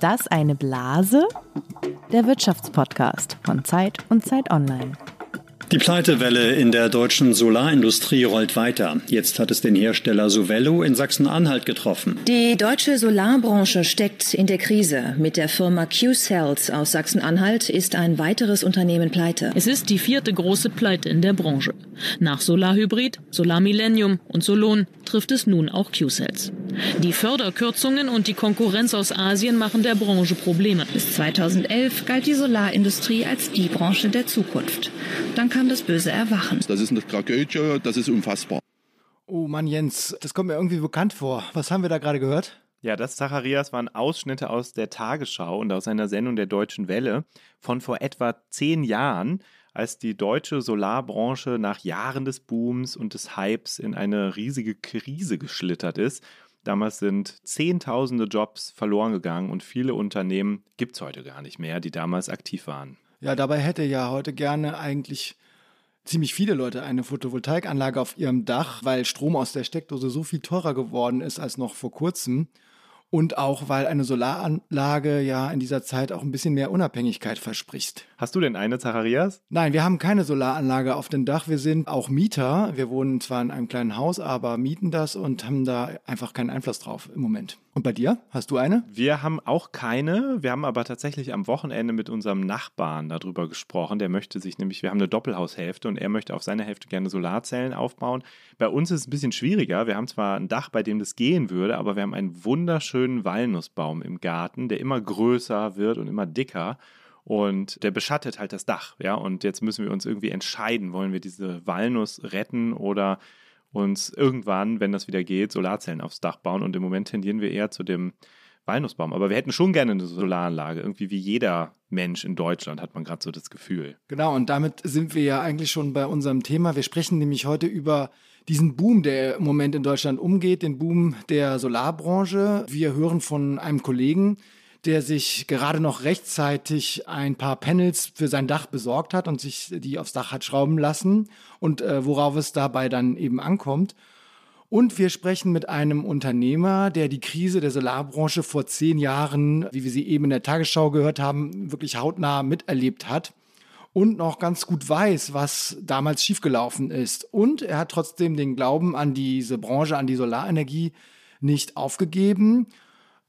Ist das eine Blase? Der Wirtschaftspodcast von Zeit und Zeit Online. Die Pleitewelle in der deutschen Solarindustrie rollt weiter. Jetzt hat es den Hersteller Sovello in Sachsen-Anhalt getroffen. Die deutsche Solarbranche steckt in der Krise. Mit der Firma Q-Cells aus Sachsen-Anhalt ist ein weiteres Unternehmen pleite. Es ist die vierte große Pleite in der Branche. Nach Solarhybrid, Solar Millennium und Solon trifft es nun auch Q-Cells. Die Förderkürzungen und die Konkurrenz aus Asien machen der Branche Probleme. Bis 2011 galt die Solarindustrie als die Branche der Zukunft. Dann kam das böse Erwachen. Das ist eine Tragödie, das ist unfassbar. Oh Mann, Jens, das kommt mir irgendwie bekannt vor. Was haben wir da gerade gehört? Ja, das Zacharias waren Ausschnitte aus der Tagesschau und aus einer Sendung der Deutschen Welle von vor etwa zehn Jahren, als die deutsche Solarbranche nach Jahren des Booms und des Hypes in eine riesige Krise geschlittert ist. Damals sind Zehntausende Jobs verloren gegangen und viele Unternehmen gibt es heute gar nicht mehr, die damals aktiv waren. Ja, dabei hätte ja heute gerne eigentlich ziemlich viele Leute eine Photovoltaikanlage auf ihrem Dach, weil Strom aus der Steckdose so viel teurer geworden ist als noch vor kurzem. Und auch, weil eine Solaranlage ja in dieser Zeit auch ein bisschen mehr Unabhängigkeit verspricht. Hast du denn eine, Zacharias? Nein, wir haben keine Solaranlage auf dem Dach. Wir sind auch Mieter. Wir wohnen zwar in einem kleinen Haus, aber mieten das und haben da einfach keinen Einfluss drauf im Moment. Und bei dir? Hast du eine? Wir haben auch keine. Wir haben aber tatsächlich am Wochenende mit unserem Nachbarn darüber gesprochen. Der möchte sich nämlich, wir haben eine Doppelhaushälfte und er möchte auf seiner Hälfte gerne Solarzellen aufbauen. Bei uns ist es ein bisschen schwieriger. Wir haben zwar ein Dach, bei dem das gehen würde, aber wir haben einen wunderschönen Walnussbaum im Garten, der immer größer wird und immer dicker. Und der beschattet halt das Dach, ja. Und jetzt müssen wir uns irgendwie entscheiden, wollen wir diese Walnuss retten oder uns irgendwann, wenn das wieder geht, Solarzellen aufs Dach bauen. Und im Moment tendieren wir eher zu dem Walnussbaum. Aber wir hätten schon gerne eine Solaranlage. Irgendwie wie jeder Mensch in Deutschland hat man gerade so das Gefühl. Genau, und damit sind wir ja eigentlich schon bei unserem Thema. Wir sprechen nämlich heute über diesen Boom, der im Moment in Deutschland umgeht, den Boom der Solarbranche. Wir hören von einem Kollegen, der sich gerade noch rechtzeitig ein paar Panels für sein Dach besorgt hat und sich die aufs Dach hat schrauben lassen und äh, worauf es dabei dann eben ankommt. Und wir sprechen mit einem Unternehmer, der die Krise der Solarbranche vor zehn Jahren, wie wir sie eben in der Tagesschau gehört haben, wirklich hautnah miterlebt hat und noch ganz gut weiß, was damals schiefgelaufen ist. Und er hat trotzdem den Glauben an diese Branche, an die Solarenergie nicht aufgegeben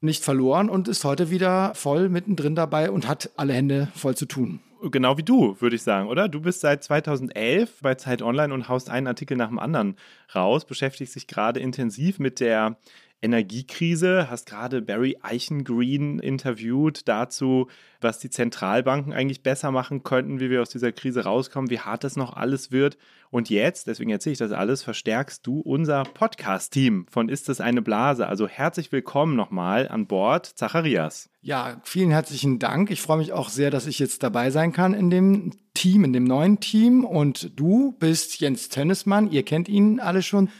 nicht verloren und ist heute wieder voll mittendrin dabei und hat alle Hände voll zu tun. Genau wie du, würde ich sagen, oder? Du bist seit 2011 bei Zeit Online und haust einen Artikel nach dem anderen raus, beschäftigst dich gerade intensiv mit der Energiekrise, hast gerade Barry Eichengreen interviewt dazu, was die Zentralbanken eigentlich besser machen könnten, wie wir aus dieser Krise rauskommen, wie hart das noch alles wird. Und jetzt, deswegen erzähle ich das alles, verstärkst du unser Podcast-Team von Ist es eine Blase? Also herzlich willkommen nochmal an Bord, Zacharias. Ja, vielen herzlichen Dank. Ich freue mich auch sehr, dass ich jetzt dabei sein kann in dem Team, in dem neuen Team. Und du bist Jens Tönnesmann, ihr kennt ihn alle schon.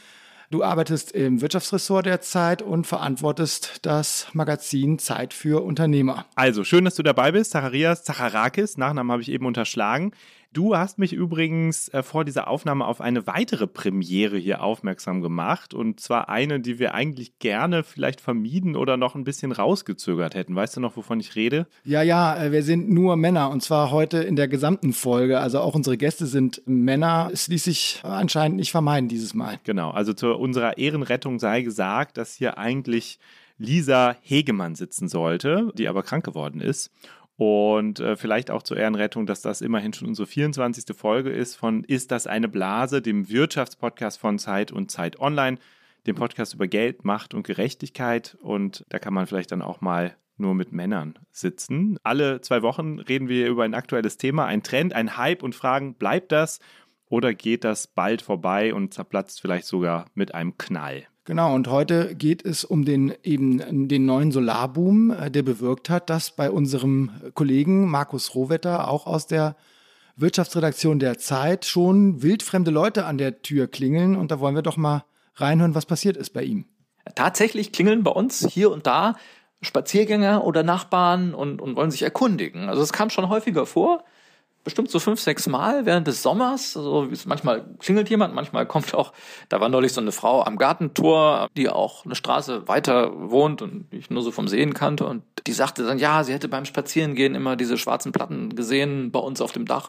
Du arbeitest im Wirtschaftsressort der Zeit und verantwortest das Magazin Zeit für Unternehmer. Also, schön, dass du dabei bist. Zacharias Zacharakis, Nachnamen habe ich eben unterschlagen. Du hast mich übrigens äh, vor dieser Aufnahme auf eine weitere Premiere hier aufmerksam gemacht. Und zwar eine, die wir eigentlich gerne vielleicht vermieden oder noch ein bisschen rausgezögert hätten. Weißt du noch, wovon ich rede? Ja, ja, äh, wir sind nur Männer und zwar heute in der gesamten Folge. Also auch unsere Gäste sind Männer. Es ließ sich anscheinend nicht vermeiden dieses Mal. Genau, also zu unserer Ehrenrettung sei gesagt, dass hier eigentlich Lisa Hegemann sitzen sollte, die aber krank geworden ist. Und äh, vielleicht auch zur Ehrenrettung, dass das immerhin schon unsere 24. Folge ist von Ist das eine Blase, dem Wirtschaftspodcast von Zeit und Zeit Online, dem Podcast über Geld, Macht und Gerechtigkeit. Und da kann man vielleicht dann auch mal nur mit Männern sitzen. Alle zwei Wochen reden wir über ein aktuelles Thema, ein Trend, ein Hype und fragen, bleibt das oder geht das bald vorbei und zerplatzt vielleicht sogar mit einem Knall? Genau, und heute geht es um den eben den neuen Solarboom, äh, der bewirkt hat, dass bei unserem Kollegen Markus Rohwetter auch aus der Wirtschaftsredaktion der Zeit schon wildfremde Leute an der Tür klingeln. Und da wollen wir doch mal reinhören, was passiert ist bei ihm. Tatsächlich klingeln bei uns hier und da Spaziergänger oder Nachbarn und, und wollen sich erkundigen. Also es kam schon häufiger vor. Bestimmt so fünf, sechs Mal während des Sommers. Also manchmal klingelt jemand, manchmal kommt auch, da war neulich so eine Frau am Gartentor, die auch eine Straße weiter wohnt und ich nur so vom Sehen kannte. Und die sagte dann, ja, sie hätte beim Spazierengehen immer diese schwarzen Platten gesehen bei uns auf dem Dach.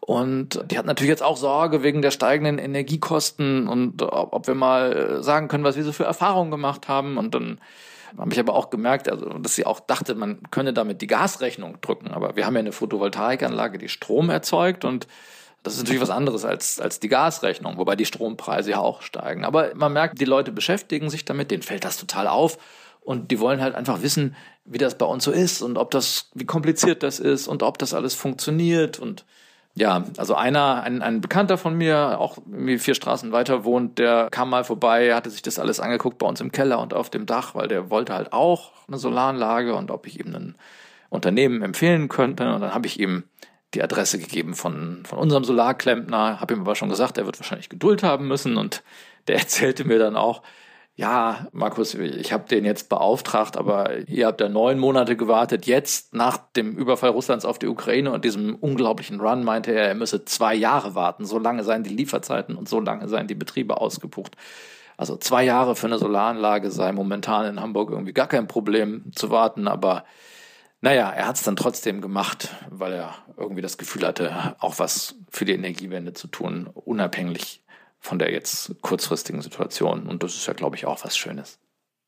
Und die hat natürlich jetzt auch Sorge wegen der steigenden Energiekosten und ob wir mal sagen können, was wir so für Erfahrungen gemacht haben. Und dann habe ich aber auch gemerkt, also, dass sie auch dachte, man könne damit die Gasrechnung drücken. Aber wir haben ja eine Photovoltaikanlage, die Strom erzeugt und das ist natürlich was anderes als, als die Gasrechnung, wobei die Strompreise ja auch steigen. Aber man merkt, die Leute beschäftigen sich damit, denen fällt das total auf. Und die wollen halt einfach wissen, wie das bei uns so ist und ob das, wie kompliziert das ist und ob das alles funktioniert und ja, also einer, ein, ein Bekannter von mir, auch irgendwie vier Straßen weiter wohnt, der kam mal vorbei, hatte sich das alles angeguckt bei uns im Keller und auf dem Dach, weil der wollte halt auch eine Solaranlage und ob ich ihm ein Unternehmen empfehlen könnte. Und dann habe ich ihm die Adresse gegeben von, von unserem Solarklempner, habe ihm aber schon gesagt, er wird wahrscheinlich Geduld haben müssen und der erzählte mir dann auch, ja, Markus, ich habe den jetzt beauftragt, aber ihr habt ja neun Monate gewartet. Jetzt, nach dem Überfall Russlands auf die Ukraine und diesem unglaublichen Run, meinte er, er müsse zwei Jahre warten. So lange seien die Lieferzeiten und so lange seien die Betriebe ausgebucht. Also zwei Jahre für eine Solaranlage sei momentan in Hamburg irgendwie gar kein Problem zu warten, aber naja, er hat es dann trotzdem gemacht, weil er irgendwie das Gefühl hatte, auch was für die Energiewende zu tun, unabhängig von der jetzt kurzfristigen Situation. Und das ist ja, glaube ich, auch was Schönes.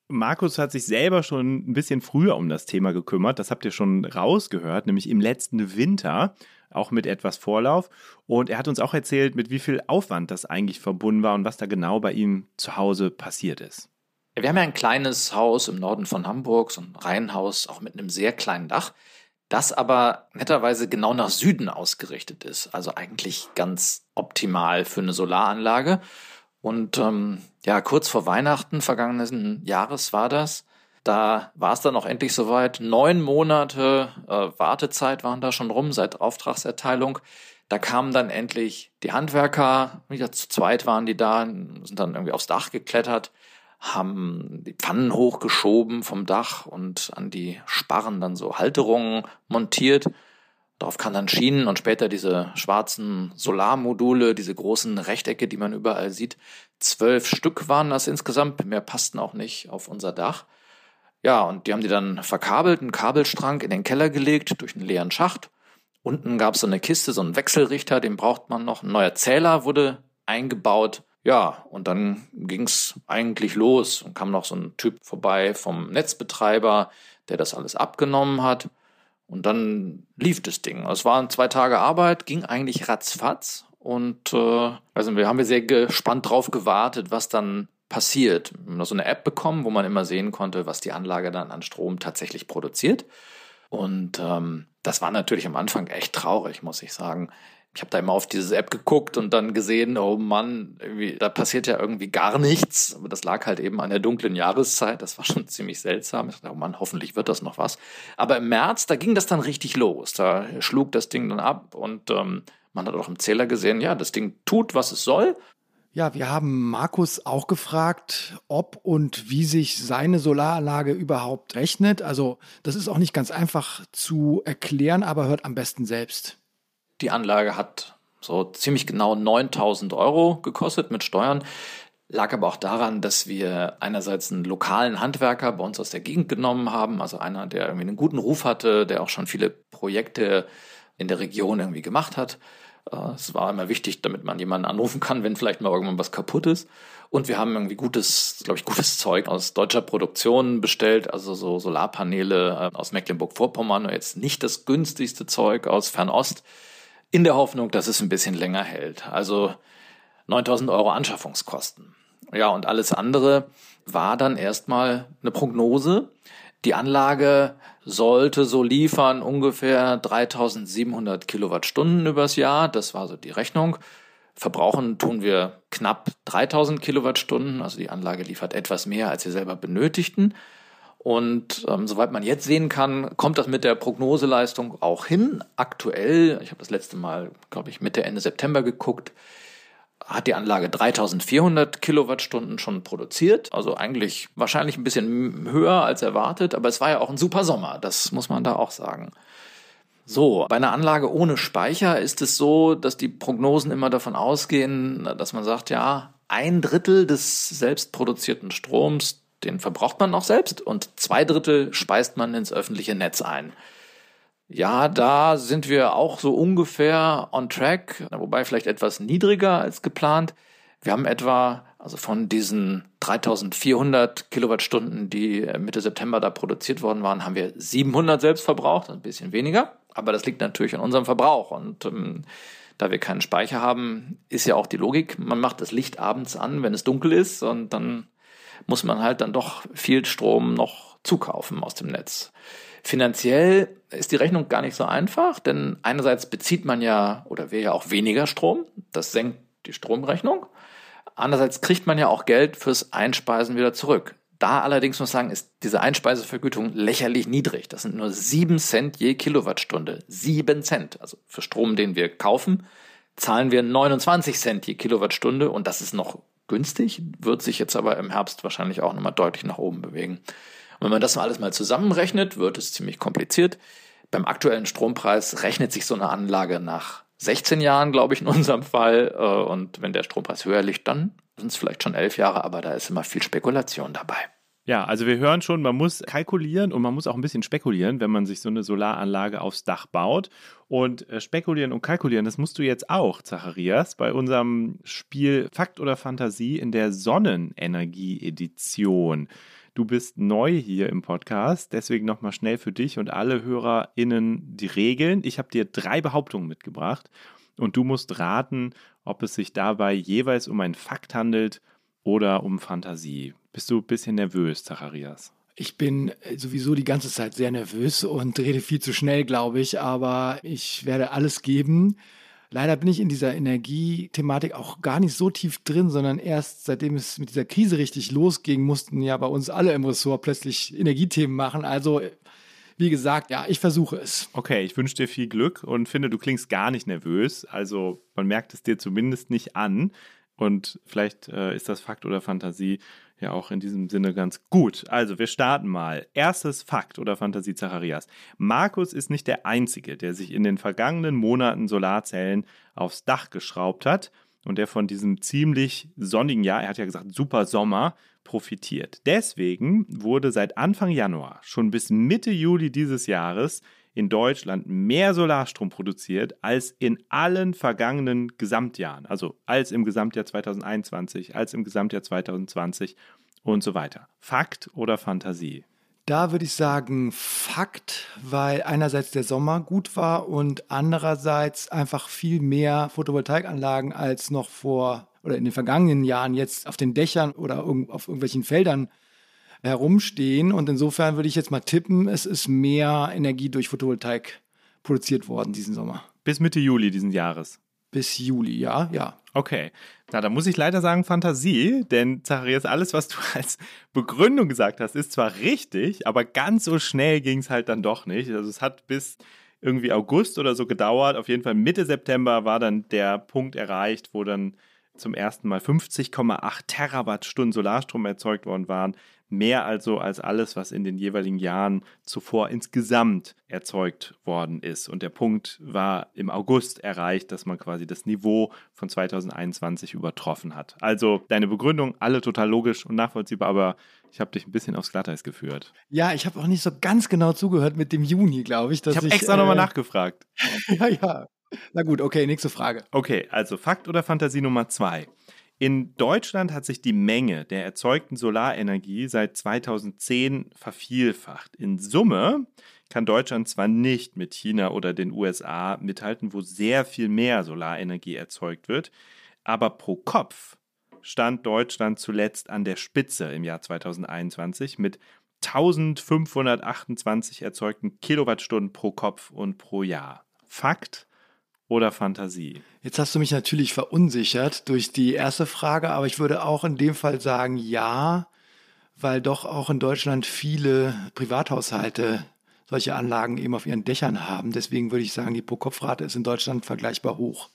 Markus hat sich selber schon ein bisschen früher um das Thema gekümmert. Das habt ihr schon rausgehört, nämlich im letzten Winter, auch mit etwas Vorlauf. Und er hat uns auch erzählt, mit wie viel Aufwand das eigentlich verbunden war und was da genau bei ihm zu Hause passiert ist. Wir haben ja ein kleines Haus im Norden von Hamburg, so ein Reihenhaus, auch mit einem sehr kleinen Dach das aber netterweise genau nach Süden ausgerichtet ist. Also eigentlich ganz optimal für eine Solaranlage. Und ähm, ja, kurz vor Weihnachten vergangenen Jahres war das. Da war es dann auch endlich soweit. Neun Monate äh, Wartezeit waren da schon rum seit Auftragserteilung. Da kamen dann endlich die Handwerker, wieder zu zweit waren die da, sind dann irgendwie aufs Dach geklettert haben die Pfannen hochgeschoben vom Dach und an die Sparren dann so Halterungen montiert. Darauf kann dann Schienen und später diese schwarzen Solarmodule, diese großen Rechtecke, die man überall sieht. Zwölf Stück waren das insgesamt, mehr passten auch nicht auf unser Dach. Ja, und die haben die dann verkabelt, einen Kabelstrang in den Keller gelegt durch einen leeren Schacht. Unten gab es so eine Kiste, so einen Wechselrichter, den braucht man noch. Ein neuer Zähler wurde eingebaut. Ja, und dann ging's eigentlich los und kam noch so ein Typ vorbei vom Netzbetreiber, der das alles abgenommen hat. Und dann lief das Ding. Es waren zwei Tage Arbeit, ging eigentlich ratzfatz. Und äh, also wir haben wir sehr gespannt drauf gewartet, was dann passiert. Wir haben so eine App bekommen, wo man immer sehen konnte, was die Anlage dann an Strom tatsächlich produziert. Und ähm, das war natürlich am Anfang echt traurig, muss ich sagen ich habe da immer auf diese App geguckt und dann gesehen, oh Mann, da passiert ja irgendwie gar nichts. Aber das lag halt eben an der dunklen Jahreszeit. Das war schon ziemlich seltsam. Ich dachte, oh Mann, hoffentlich wird das noch was. Aber im März, da ging das dann richtig los. Da schlug das Ding dann ab und ähm, man hat auch im Zähler gesehen, ja, das Ding tut, was es soll. Ja, wir haben Markus auch gefragt, ob und wie sich seine Solaranlage überhaupt rechnet. Also das ist auch nicht ganz einfach zu erklären, aber hört am besten selbst. Die Anlage hat so ziemlich genau 9000 Euro gekostet mit Steuern. Lag aber auch daran, dass wir einerseits einen lokalen Handwerker bei uns aus der Gegend genommen haben, also einer, der irgendwie einen guten Ruf hatte, der auch schon viele Projekte in der Region irgendwie gemacht hat. Äh, es war immer wichtig, damit man jemanden anrufen kann, wenn vielleicht mal irgendwann was kaputt ist. Und wir haben irgendwie gutes, glaube ich, gutes Zeug aus deutscher Produktion bestellt, also so Solarpaneele äh, aus Mecklenburg-Vorpommern, jetzt nicht das günstigste Zeug aus Fernost in der Hoffnung, dass es ein bisschen länger hält. Also 9000 Euro Anschaffungskosten. Ja, und alles andere war dann erstmal eine Prognose. Die Anlage sollte so liefern ungefähr 3700 Kilowattstunden übers Jahr. Das war so die Rechnung. Verbrauchen tun wir knapp 3000 Kilowattstunden. Also die Anlage liefert etwas mehr, als wir selber benötigten. Und ähm, soweit man jetzt sehen kann, kommt das mit der Prognoseleistung auch hin. Aktuell, ich habe das letzte Mal, glaube ich, Mitte, Ende September geguckt, hat die Anlage 3400 Kilowattstunden schon produziert. Also eigentlich wahrscheinlich ein bisschen höher als erwartet, aber es war ja auch ein super Sommer, das muss man da auch sagen. So, bei einer Anlage ohne Speicher ist es so, dass die Prognosen immer davon ausgehen, dass man sagt, ja, ein Drittel des selbst produzierten Stroms, den verbraucht man noch selbst und zwei Drittel speist man ins öffentliche Netz ein. Ja, da sind wir auch so ungefähr on track, wobei vielleicht etwas niedriger als geplant. Wir haben etwa, also von diesen 3400 Kilowattstunden, die Mitte September da produziert worden waren, haben wir 700 selbst verbraucht, ein bisschen weniger. Aber das liegt natürlich an unserem Verbrauch. Und ähm, da wir keinen Speicher haben, ist ja auch die Logik, man macht das Licht abends an, wenn es dunkel ist. Und dann muss man halt dann doch viel Strom noch zukaufen aus dem Netz. Finanziell ist die Rechnung gar nicht so einfach, denn einerseits bezieht man ja oder wir ja auch weniger Strom, das senkt die Stromrechnung. Andererseits kriegt man ja auch Geld fürs Einspeisen wieder zurück. Da allerdings muss man sagen, ist diese Einspeisevergütung lächerlich niedrig. Das sind nur sieben Cent je Kilowattstunde. Sieben Cent. Also für Strom, den wir kaufen, zahlen wir 29 Cent je Kilowattstunde und das ist noch günstig, wird sich jetzt aber im Herbst wahrscheinlich auch nochmal deutlich nach oben bewegen. Und wenn man das alles mal zusammenrechnet, wird es ziemlich kompliziert. Beim aktuellen Strompreis rechnet sich so eine Anlage nach 16 Jahren, glaube ich, in unserem Fall. Äh, und wenn der Strompreis höher liegt, dann sind es vielleicht schon elf Jahre, aber da ist immer viel Spekulation dabei. Ja, also wir hören schon, man muss kalkulieren und man muss auch ein bisschen spekulieren, wenn man sich so eine Solaranlage aufs Dach baut. Und äh, spekulieren und kalkulieren, das musst du jetzt auch, Zacharias, bei unserem Spiel Fakt oder Fantasie in der Sonnenenergie-Edition. Du bist neu hier im Podcast, deswegen nochmal schnell für dich und alle HörerInnen die Regeln. Ich habe dir drei Behauptungen mitgebracht und du musst raten, ob es sich dabei jeweils um einen Fakt handelt oder um Fantasie. Bist du ein bisschen nervös, Zacharias? Ich bin sowieso die ganze Zeit sehr nervös und rede viel zu schnell, glaube ich, aber ich werde alles geben. Leider bin ich in dieser Energiethematik auch gar nicht so tief drin, sondern erst seitdem es mit dieser Krise richtig losging, mussten ja bei uns alle im Ressort plötzlich Energiethemen machen. Also wie gesagt, ja, ich versuche es. Okay, ich wünsche dir viel Glück und finde, du klingst gar nicht nervös. Also man merkt es dir zumindest nicht an. Und vielleicht äh, ist das Fakt oder Fantasie ja auch in diesem Sinne ganz gut. Also, wir starten mal. Erstes Fakt oder Fantasie Zacharias. Markus ist nicht der Einzige, der sich in den vergangenen Monaten Solarzellen aufs Dach geschraubt hat und der von diesem ziemlich sonnigen Jahr, er hat ja gesagt, super Sommer, profitiert. Deswegen wurde seit Anfang Januar schon bis Mitte Juli dieses Jahres in Deutschland mehr Solarstrom produziert als in allen vergangenen Gesamtjahren. Also als im Gesamtjahr 2021, als im Gesamtjahr 2020 und so weiter. Fakt oder Fantasie? Da würde ich sagen Fakt, weil einerseits der Sommer gut war und andererseits einfach viel mehr Photovoltaikanlagen als noch vor oder in den vergangenen Jahren jetzt auf den Dächern oder auf irgendwelchen Feldern herumstehen. Und insofern würde ich jetzt mal tippen, es ist mehr Energie durch Photovoltaik produziert worden diesen Sommer. Bis Mitte Juli diesen Jahres. Bis Juli, ja, ja. Okay. Na, da muss ich leider sagen Fantasie, denn Zacharias, alles, was du als Begründung gesagt hast, ist zwar richtig, aber ganz so schnell ging es halt dann doch nicht. Also es hat bis irgendwie August oder so gedauert. Auf jeden Fall Mitte September war dann der Punkt erreicht, wo dann zum ersten Mal 50,8 Terawattstunden Solarstrom erzeugt worden waren. Mehr also als alles, was in den jeweiligen Jahren zuvor insgesamt erzeugt worden ist. Und der Punkt war im August erreicht, dass man quasi das Niveau von 2021 übertroffen hat. Also deine Begründung, alle total logisch und nachvollziehbar, aber ich habe dich ein bisschen aufs Glatteis geführt. Ja, ich habe auch nicht so ganz genau zugehört mit dem Juni, glaube ich. ich habe extra äh, nochmal nachgefragt. ja, ja. Na gut, okay, nächste Frage. Okay, also Fakt oder Fantasie Nummer zwei. In Deutschland hat sich die Menge der erzeugten Solarenergie seit 2010 vervielfacht. In Summe kann Deutschland zwar nicht mit China oder den USA mithalten, wo sehr viel mehr Solarenergie erzeugt wird, aber pro Kopf stand Deutschland zuletzt an der Spitze im Jahr 2021 mit 1528 erzeugten Kilowattstunden pro Kopf und pro Jahr. Fakt oder Fantasie? Jetzt hast du mich natürlich verunsichert durch die erste Frage, aber ich würde auch in dem Fall sagen ja, weil doch auch in Deutschland viele Privathaushalte solche Anlagen eben auf ihren Dächern haben. Deswegen würde ich sagen, die Pro-Kopf-Rate ist in Deutschland vergleichbar hoch.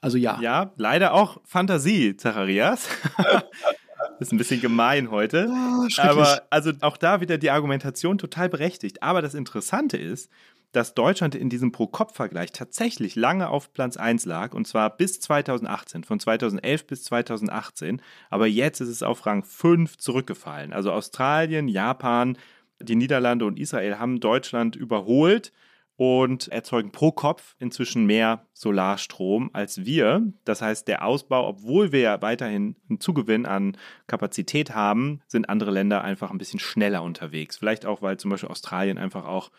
Also ja. Ja, leider auch Fantasie, Zacharias. ist ein bisschen gemein heute. Oh, aber also auch da wieder die Argumentation total berechtigt. Aber das Interessante ist, dass Deutschland in diesem Pro-Kopf-Vergleich tatsächlich lange auf Platz 1 lag, und zwar bis 2018, von 2011 bis 2018. Aber jetzt ist es auf Rang 5 zurückgefallen. Also Australien, Japan, die Niederlande und Israel haben Deutschland überholt und erzeugen pro Kopf inzwischen mehr Solarstrom als wir. Das heißt, der Ausbau, obwohl wir ja weiterhin einen Zugewinn an Kapazität haben, sind andere Länder einfach ein bisschen schneller unterwegs. Vielleicht auch, weil zum Beispiel Australien einfach auch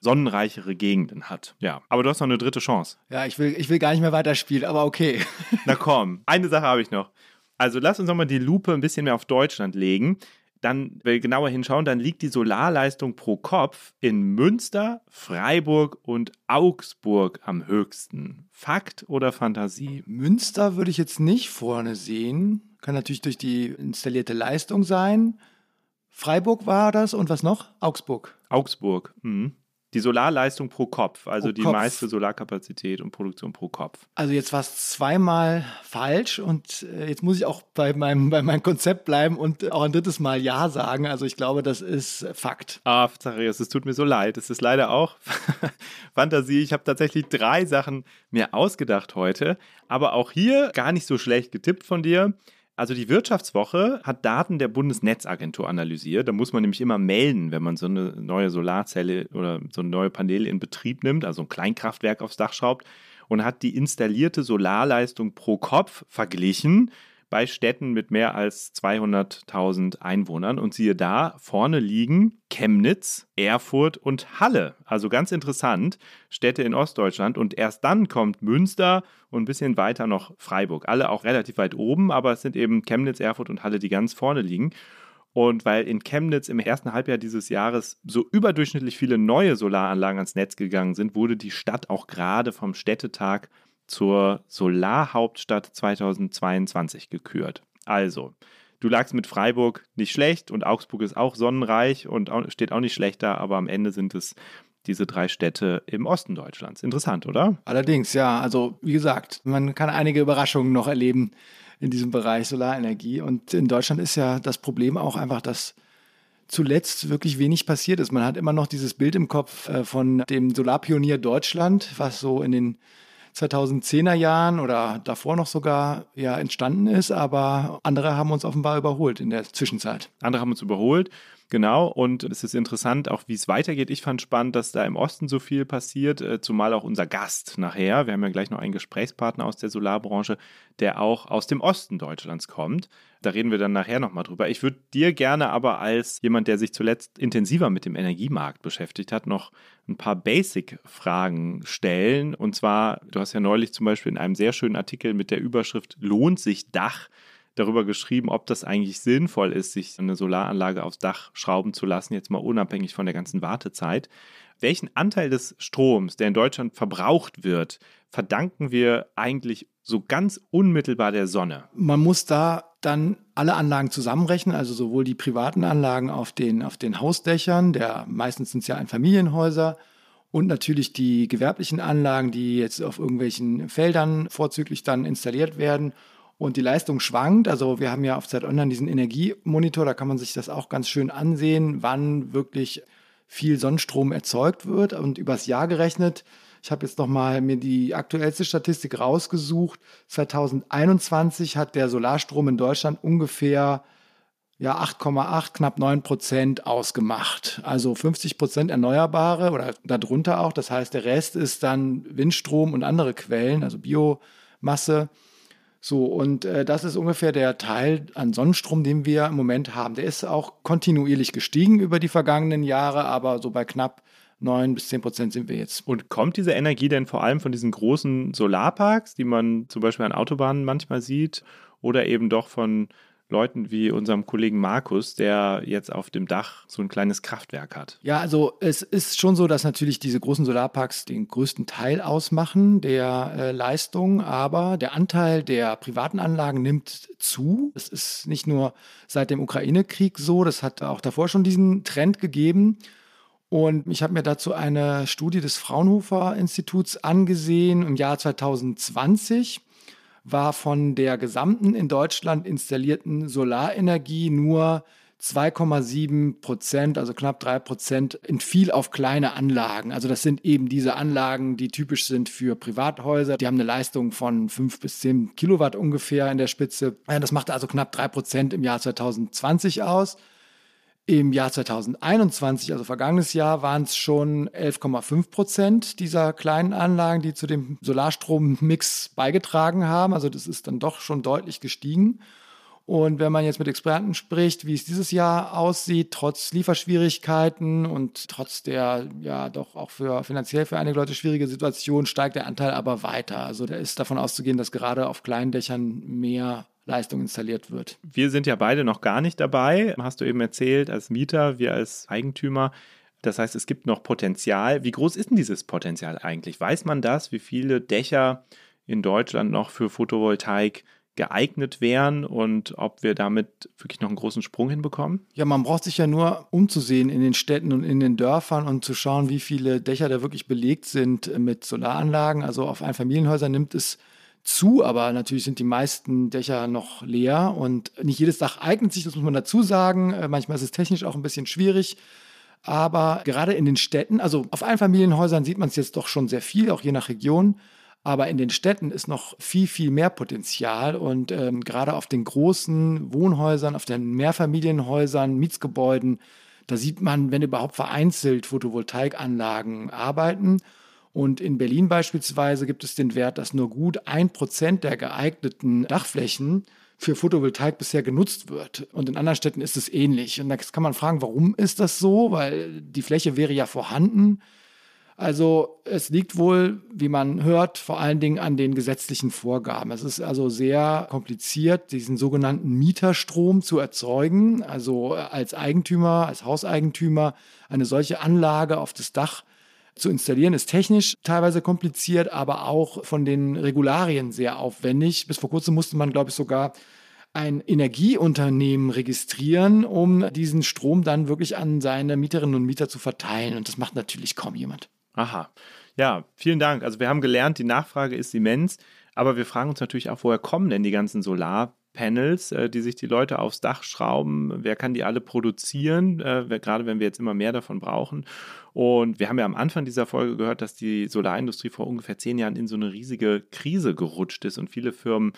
sonnenreichere Gegenden hat. Ja, aber du hast noch eine dritte Chance. Ja, ich will, ich will gar nicht mehr weiterspielen, aber okay. Na komm, eine Sache habe ich noch. Also lass uns nochmal die Lupe ein bisschen mehr auf Deutschland legen dann, wenn wir genauer hinschauen, dann liegt die Solarleistung pro Kopf in Münster, Freiburg und Augsburg am höchsten. Fakt oder Fantasie? Münster würde ich jetzt nicht vorne sehen. Kann natürlich durch die installierte Leistung sein. Freiburg war das und was noch? Augsburg. Augsburg. Mhm. Die Solarleistung pro Kopf, also pro die Kopf. meiste Solarkapazität und Produktion pro Kopf. Also jetzt war es zweimal falsch und äh, jetzt muss ich auch bei meinem, bei meinem Konzept bleiben und auch ein drittes Mal Ja sagen. Also ich glaube, das ist Fakt. Ah, Zacharias, es tut mir so leid. Es ist leider auch Fantasie. Ich habe tatsächlich drei Sachen mir ausgedacht heute, aber auch hier gar nicht so schlecht getippt von dir. Also die Wirtschaftswoche hat Daten der Bundesnetzagentur analysiert. Da muss man nämlich immer melden, wenn man so eine neue Solarzelle oder so eine neue Paneele in Betrieb nimmt, also ein Kleinkraftwerk aufs Dach schraubt und hat die installierte Solarleistung pro Kopf verglichen bei Städten mit mehr als 200.000 Einwohnern. Und siehe da, vorne liegen Chemnitz, Erfurt und Halle. Also ganz interessant, Städte in Ostdeutschland. Und erst dann kommt Münster und ein bisschen weiter noch Freiburg. Alle auch relativ weit oben, aber es sind eben Chemnitz, Erfurt und Halle, die ganz vorne liegen. Und weil in Chemnitz im ersten Halbjahr dieses Jahres so überdurchschnittlich viele neue Solaranlagen ans Netz gegangen sind, wurde die Stadt auch gerade vom Städtetag zur Solarhauptstadt 2022 gekürt. Also, du lagst mit Freiburg nicht schlecht und Augsburg ist auch sonnenreich und steht auch nicht schlechter, aber am Ende sind es diese drei Städte im Osten Deutschlands. Interessant, oder? Allerdings, ja. Also, wie gesagt, man kann einige Überraschungen noch erleben in diesem Bereich Solarenergie. Und in Deutschland ist ja das Problem auch einfach, dass zuletzt wirklich wenig passiert ist. Man hat immer noch dieses Bild im Kopf äh, von dem Solarpionier Deutschland, was so in den 2010er Jahren oder davor noch sogar ja entstanden ist, aber andere haben uns offenbar überholt in der Zwischenzeit. Andere haben uns überholt. Genau, und es ist interessant, auch wie es weitergeht. Ich fand spannend, dass da im Osten so viel passiert, äh, zumal auch unser Gast nachher. Wir haben ja gleich noch einen Gesprächspartner aus der Solarbranche, der auch aus dem Osten Deutschlands kommt. Da reden wir dann nachher nochmal drüber. Ich würde dir gerne aber als jemand, der sich zuletzt intensiver mit dem Energiemarkt beschäftigt hat, noch ein paar Basic-Fragen stellen. Und zwar, du hast ja neulich zum Beispiel in einem sehr schönen Artikel mit der Überschrift Lohnt sich Dach darüber geschrieben, ob das eigentlich sinnvoll ist, sich eine Solaranlage aufs Dach schrauben zu lassen, jetzt mal unabhängig von der ganzen Wartezeit. Welchen Anteil des Stroms, der in Deutschland verbraucht wird, verdanken wir eigentlich so ganz unmittelbar der Sonne? Man muss da dann alle Anlagen zusammenrechnen, also sowohl die privaten Anlagen auf den, auf den Hausdächern, der meistens sind es ja Einfamilienhäuser, und natürlich die gewerblichen Anlagen, die jetzt auf irgendwelchen Feldern vorzüglich dann installiert werden und die Leistung schwankt. Also wir haben ja auf Zeit Online diesen Energiemonitor, da kann man sich das auch ganz schön ansehen, wann wirklich viel Sonnenstrom erzeugt wird und übers Jahr gerechnet. Ich habe jetzt noch mal mir die aktuellste Statistik rausgesucht. 2021 hat der Solarstrom in Deutschland ungefähr ja 8,8 knapp 9 Prozent ausgemacht. Also 50 Prozent Erneuerbare oder darunter auch. Das heißt, der Rest ist dann Windstrom und andere Quellen, also Biomasse. So, und äh, das ist ungefähr der Teil an Sonnenstrom, den wir im Moment haben. Der ist auch kontinuierlich gestiegen über die vergangenen Jahre, aber so bei knapp 9 bis 10 Prozent sind wir jetzt. Und kommt diese Energie denn vor allem von diesen großen Solarparks, die man zum Beispiel an Autobahnen manchmal sieht, oder eben doch von Leuten wie unserem Kollegen Markus, der jetzt auf dem Dach so ein kleines Kraftwerk hat. Ja, also es ist schon so, dass natürlich diese großen Solarparks den größten Teil ausmachen der äh, Leistung, aber der Anteil der privaten Anlagen nimmt zu. Es ist nicht nur seit dem Ukraine-Krieg so, das hat auch davor schon diesen Trend gegeben. Und ich habe mir dazu eine Studie des Fraunhofer Instituts angesehen im Jahr 2020 war von der gesamten in Deutschland installierten Solarenergie nur 2,7 Prozent, also knapp drei Prozent, entfiel auf kleine Anlagen. Also das sind eben diese Anlagen, die typisch sind für Privathäuser. Die haben eine Leistung von fünf bis zehn Kilowatt ungefähr in der Spitze. Das machte also knapp drei Prozent im Jahr 2020 aus. Im Jahr 2021, also vergangenes Jahr, waren es schon 11,5 Prozent dieser kleinen Anlagen, die zu dem Solarstrommix beigetragen haben. Also das ist dann doch schon deutlich gestiegen. Und wenn man jetzt mit Experten spricht, wie es dieses Jahr aussieht, trotz Lieferschwierigkeiten und trotz der ja doch auch für finanziell für einige Leute schwierige Situation, steigt der Anteil aber weiter. Also da ist davon auszugehen, dass gerade auf kleinen Dächern mehr Leistung installiert wird. Wir sind ja beide noch gar nicht dabei, hast du eben erzählt, als Mieter, wir als Eigentümer. Das heißt, es gibt noch Potenzial. Wie groß ist denn dieses Potenzial eigentlich? Weiß man das, wie viele Dächer in Deutschland noch für Photovoltaik geeignet wären und ob wir damit wirklich noch einen großen Sprung hinbekommen? Ja, man braucht sich ja nur umzusehen in den Städten und in den Dörfern und zu schauen, wie viele Dächer da wirklich belegt sind mit Solaranlagen. Also auf Einfamilienhäusern nimmt es zu, aber natürlich sind die meisten Dächer noch leer und nicht jedes Dach eignet sich, das muss man dazu sagen. Äh, manchmal ist es technisch auch ein bisschen schwierig. Aber gerade in den Städten, also auf Einfamilienhäusern sieht man es jetzt doch schon sehr viel, auch je nach Region. Aber in den Städten ist noch viel, viel mehr Potenzial. Und ähm, gerade auf den großen Wohnhäusern, auf den Mehrfamilienhäusern, Mietsgebäuden, da sieht man, wenn überhaupt vereinzelt Photovoltaikanlagen arbeiten. Und in Berlin beispielsweise gibt es den Wert, dass nur gut ein Prozent der geeigneten Dachflächen für Photovoltaik bisher genutzt wird. Und in anderen Städten ist es ähnlich. Und da kann man fragen, warum ist das so? Weil die Fläche wäre ja vorhanden. Also es liegt wohl, wie man hört, vor allen Dingen an den gesetzlichen Vorgaben. Es ist also sehr kompliziert, diesen sogenannten Mieterstrom zu erzeugen. Also als Eigentümer, als Hauseigentümer eine solche Anlage auf das Dach zu installieren, ist technisch teilweise kompliziert, aber auch von den Regularien sehr aufwendig. Bis vor kurzem musste man, glaube ich, sogar ein Energieunternehmen registrieren, um diesen Strom dann wirklich an seine Mieterinnen und Mieter zu verteilen. Und das macht natürlich kaum jemand. Aha. Ja, vielen Dank. Also wir haben gelernt, die Nachfrage ist immens, aber wir fragen uns natürlich auch, woher kommen denn die ganzen Solarpanels, äh, die sich die Leute aufs Dach schrauben? Wer kann die alle produzieren, äh, gerade wenn wir jetzt immer mehr davon brauchen? Und wir haben ja am Anfang dieser Folge gehört, dass die Solarindustrie vor ungefähr zehn Jahren in so eine riesige Krise gerutscht ist und viele Firmen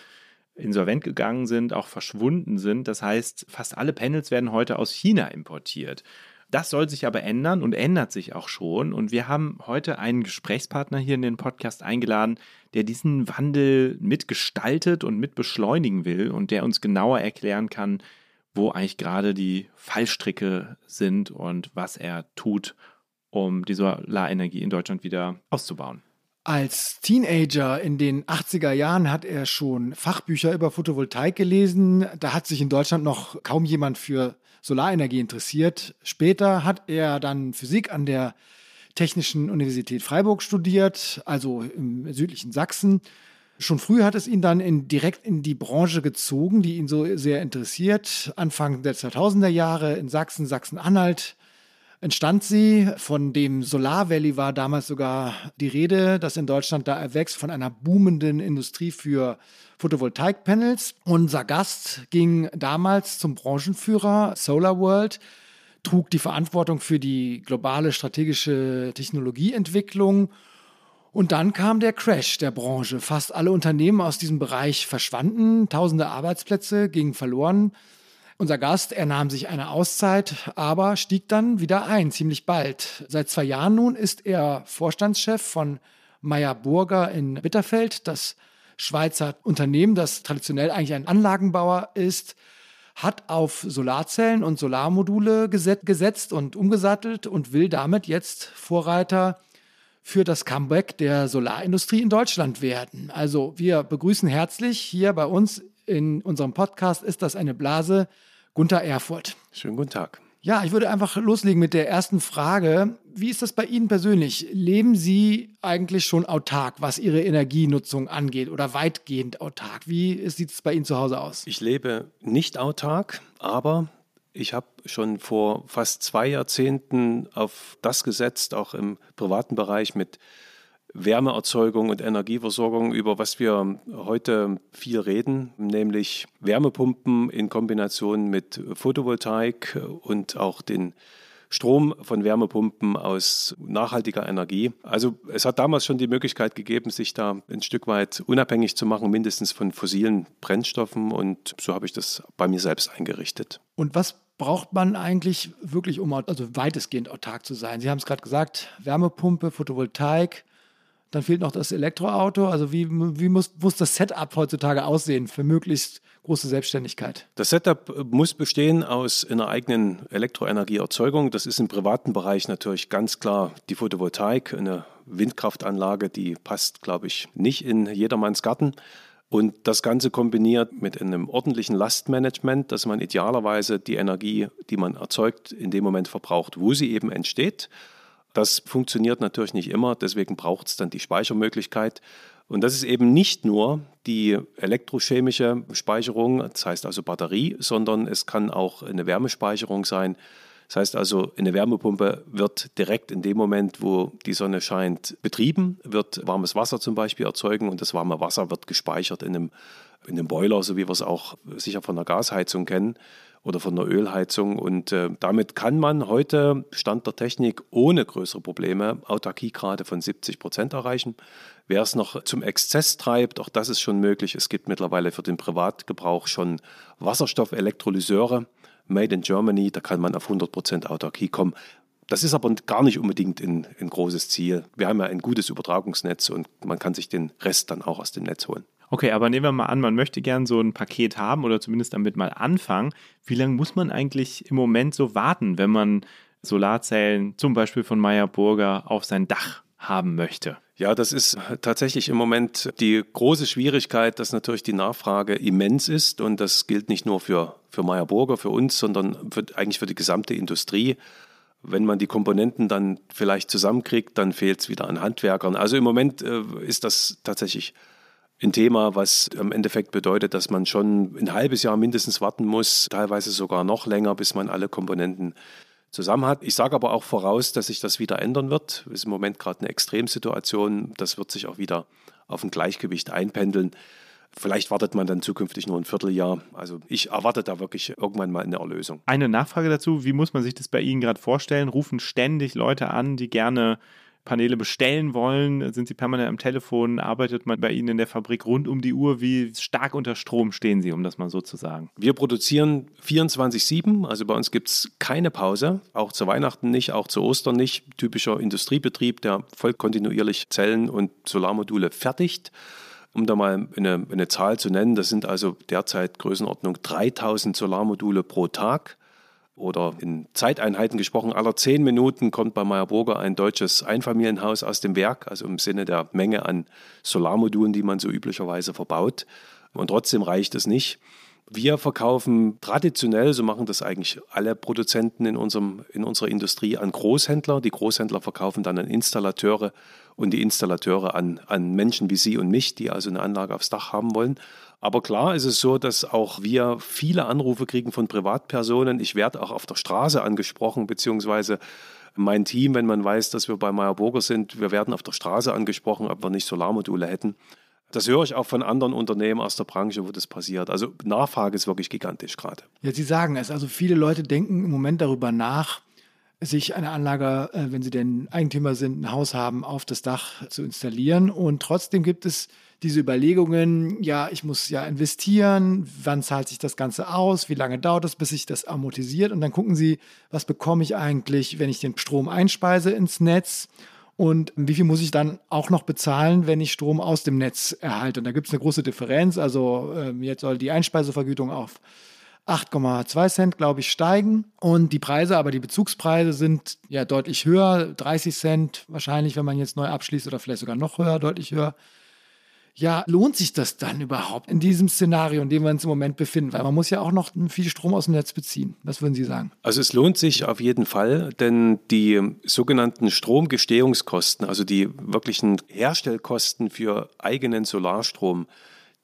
insolvent gegangen sind, auch verschwunden sind. Das heißt, fast alle Panels werden heute aus China importiert. Das soll sich aber ändern und ändert sich auch schon. Und wir haben heute einen Gesprächspartner hier in den Podcast eingeladen, der diesen Wandel mitgestaltet und mitbeschleunigen will und der uns genauer erklären kann, wo eigentlich gerade die Fallstricke sind und was er tut, um die Solarenergie in Deutschland wieder auszubauen. Als Teenager in den 80er Jahren hat er schon Fachbücher über Photovoltaik gelesen. Da hat sich in Deutschland noch kaum jemand für Solarenergie interessiert. Später hat er dann Physik an der Technischen Universität Freiburg studiert, also im südlichen Sachsen. Schon früh hat es ihn dann in, direkt in die Branche gezogen, die ihn so sehr interessiert. Anfang der 2000er Jahre in Sachsen, Sachsen-Anhalt entstand sie. Von dem Solar Valley war damals sogar die Rede, dass in Deutschland da erwächst von einer boomenden Industrie für Photovoltaikpanels. Unser Gast ging damals zum Branchenführer Solar World, trug die Verantwortung für die globale strategische Technologieentwicklung. Und dann kam der Crash der Branche. Fast alle Unternehmen aus diesem Bereich verschwanden, tausende Arbeitsplätze gingen verloren. Unser Gast, er nahm sich eine Auszeit, aber stieg dann wieder ein, ziemlich bald. Seit zwei Jahren nun ist er Vorstandschef von Meyer Burger in Bitterfeld. Das Schweizer Unternehmen, das traditionell eigentlich ein Anlagenbauer ist, hat auf Solarzellen und Solarmodule gesetzt und umgesattelt und will damit jetzt Vorreiter für das Comeback der Solarindustrie in Deutschland werden. Also wir begrüßen herzlich hier bei uns in unserem Podcast Ist das eine Blase? Gunther Erfurt. Schönen guten Tag. Ja, ich würde einfach loslegen mit der ersten Frage. Wie ist das bei Ihnen persönlich? Leben Sie eigentlich schon autark, was Ihre Energienutzung angeht oder weitgehend autark? Wie sieht es bei Ihnen zu Hause aus? Ich lebe nicht autark, aber ich habe schon vor fast zwei Jahrzehnten auf das gesetzt, auch im privaten Bereich mit Wärmeerzeugung und Energieversorgung, über was wir heute viel reden, nämlich Wärmepumpen in Kombination mit Photovoltaik und auch den Strom von Wärmepumpen aus nachhaltiger Energie. Also es hat damals schon die Möglichkeit gegeben, sich da ein Stück weit unabhängig zu machen, mindestens von fossilen Brennstoffen. Und so habe ich das bei mir selbst eingerichtet. Und was braucht man eigentlich wirklich, um also weitestgehend autark zu sein? Sie haben es gerade gesagt, Wärmepumpe, Photovoltaik, dann fehlt noch das Elektroauto. Also wie, wie muss, muss das Setup heutzutage aussehen für möglichst große Selbstständigkeit? Das Setup muss bestehen aus einer eigenen Elektroenergieerzeugung. Das ist im privaten Bereich natürlich ganz klar die Photovoltaik, eine Windkraftanlage, die passt, glaube ich, nicht in jedermanns Garten. Und das Ganze kombiniert mit einem ordentlichen Lastmanagement, dass man idealerweise die Energie, die man erzeugt, in dem Moment verbraucht, wo sie eben entsteht. Das funktioniert natürlich nicht immer, deswegen braucht es dann die Speichermöglichkeit. Und das ist eben nicht nur die elektrochemische Speicherung, das heißt also Batterie, sondern es kann auch eine Wärmespeicherung sein. Das heißt also, eine Wärmepumpe wird direkt in dem Moment, wo die Sonne scheint, betrieben, wird warmes Wasser zum Beispiel erzeugen und das warme Wasser wird gespeichert in einem, in einem Boiler, so wie wir es auch sicher von der Gasheizung kennen oder von der Ölheizung. Und äh, damit kann man heute, Stand der Technik, ohne größere Probleme Autarkiegrade von 70 Prozent erreichen. Wer es noch zum Exzess treibt, auch das ist schon möglich. Es gibt mittlerweile für den Privatgebrauch schon Wasserstoffelektrolyseure, made in Germany. Da kann man auf 100 Prozent Autarkie kommen. Das ist aber gar nicht unbedingt ein, ein großes Ziel. Wir haben ja ein gutes Übertragungsnetz und man kann sich den Rest dann auch aus dem Netz holen. Okay, aber nehmen wir mal an, man möchte gern so ein Paket haben oder zumindest damit mal anfangen. Wie lange muss man eigentlich im Moment so warten, wenn man Solarzellen zum Beispiel von Meyer Burger auf sein Dach haben möchte? Ja, das ist tatsächlich im Moment die große Schwierigkeit, dass natürlich die Nachfrage immens ist und das gilt nicht nur für, für Meyer Burger, für uns, sondern für, eigentlich für die gesamte Industrie. Wenn man die Komponenten dann vielleicht zusammenkriegt, dann fehlt es wieder an Handwerkern. Also im Moment äh, ist das tatsächlich ein Thema, was im Endeffekt bedeutet, dass man schon ein halbes Jahr mindestens warten muss, teilweise sogar noch länger, bis man alle Komponenten zusammen hat. Ich sage aber auch voraus, dass sich das wieder ändern wird. Ist im Moment gerade eine Extremsituation. Das wird sich auch wieder auf ein Gleichgewicht einpendeln. Vielleicht wartet man dann zukünftig nur ein Vierteljahr. Also ich erwarte da wirklich irgendwann mal eine Erlösung. Eine Nachfrage dazu, wie muss man sich das bei Ihnen gerade vorstellen? Rufen ständig Leute an, die gerne Paneele bestellen wollen? Sind Sie permanent am Telefon? Arbeitet man bei Ihnen in der Fabrik rund um die Uhr? Wie stark unter Strom stehen Sie, um das mal so zu sagen? Wir produzieren 24-7, also bei uns gibt es keine Pause, auch zu Weihnachten nicht, auch zu Ostern nicht. Typischer Industriebetrieb, der voll kontinuierlich Zellen und Solarmodule fertigt. Um da mal eine, eine Zahl zu nennen, das sind also derzeit Größenordnung 3000 Solarmodule pro Tag oder in Zeiteinheiten gesprochen, aller zehn Minuten kommt bei Meyer Burger ein deutsches Einfamilienhaus aus dem Werk, also im Sinne der Menge an Solarmodulen, die man so üblicherweise verbaut. Und trotzdem reicht es nicht. Wir verkaufen traditionell, so machen das eigentlich alle Produzenten in, unserem, in unserer Industrie, an Großhändler. Die Großhändler verkaufen dann an Installateure und die Installateure an, an Menschen wie Sie und mich, die also eine Anlage aufs Dach haben wollen. Aber klar ist es so, dass auch wir viele Anrufe kriegen von Privatpersonen. Ich werde auch auf der Straße angesprochen, beziehungsweise mein Team, wenn man weiß, dass wir bei Meyer Burger sind, wir werden auf der Straße angesprochen, ob wir nicht Solarmodule hätten. Das höre ich auch von anderen Unternehmen aus der Branche, wo das passiert. Also Nachfrage ist wirklich gigantisch gerade. Ja, Sie sagen es. Also viele Leute denken im Moment darüber nach, sich eine Anlage, äh, wenn sie denn Eigentümer sind, ein Haus haben, auf das Dach zu installieren. Und trotzdem gibt es diese Überlegungen, ja, ich muss ja investieren, wann zahlt sich das Ganze aus, wie lange dauert es, bis sich das amortisiert und dann gucken Sie, was bekomme ich eigentlich, wenn ich den Strom einspeise ins Netz und wie viel muss ich dann auch noch bezahlen, wenn ich Strom aus dem Netz erhalte. Und da gibt es eine große Differenz, also äh, jetzt soll die Einspeisevergütung auf 8,2 Cent, glaube ich, steigen. Und die Preise, aber die Bezugspreise sind ja deutlich höher, 30 Cent wahrscheinlich, wenn man jetzt neu abschließt oder vielleicht sogar noch höher, deutlich höher ja, lohnt sich das dann überhaupt in diesem Szenario, in dem wir uns im Moment befinden? Weil man muss ja auch noch viel Strom aus dem Netz beziehen. Was würden Sie sagen? Also es lohnt sich auf jeden Fall, denn die sogenannten Stromgestehungskosten, also die wirklichen Herstellkosten für eigenen Solarstrom,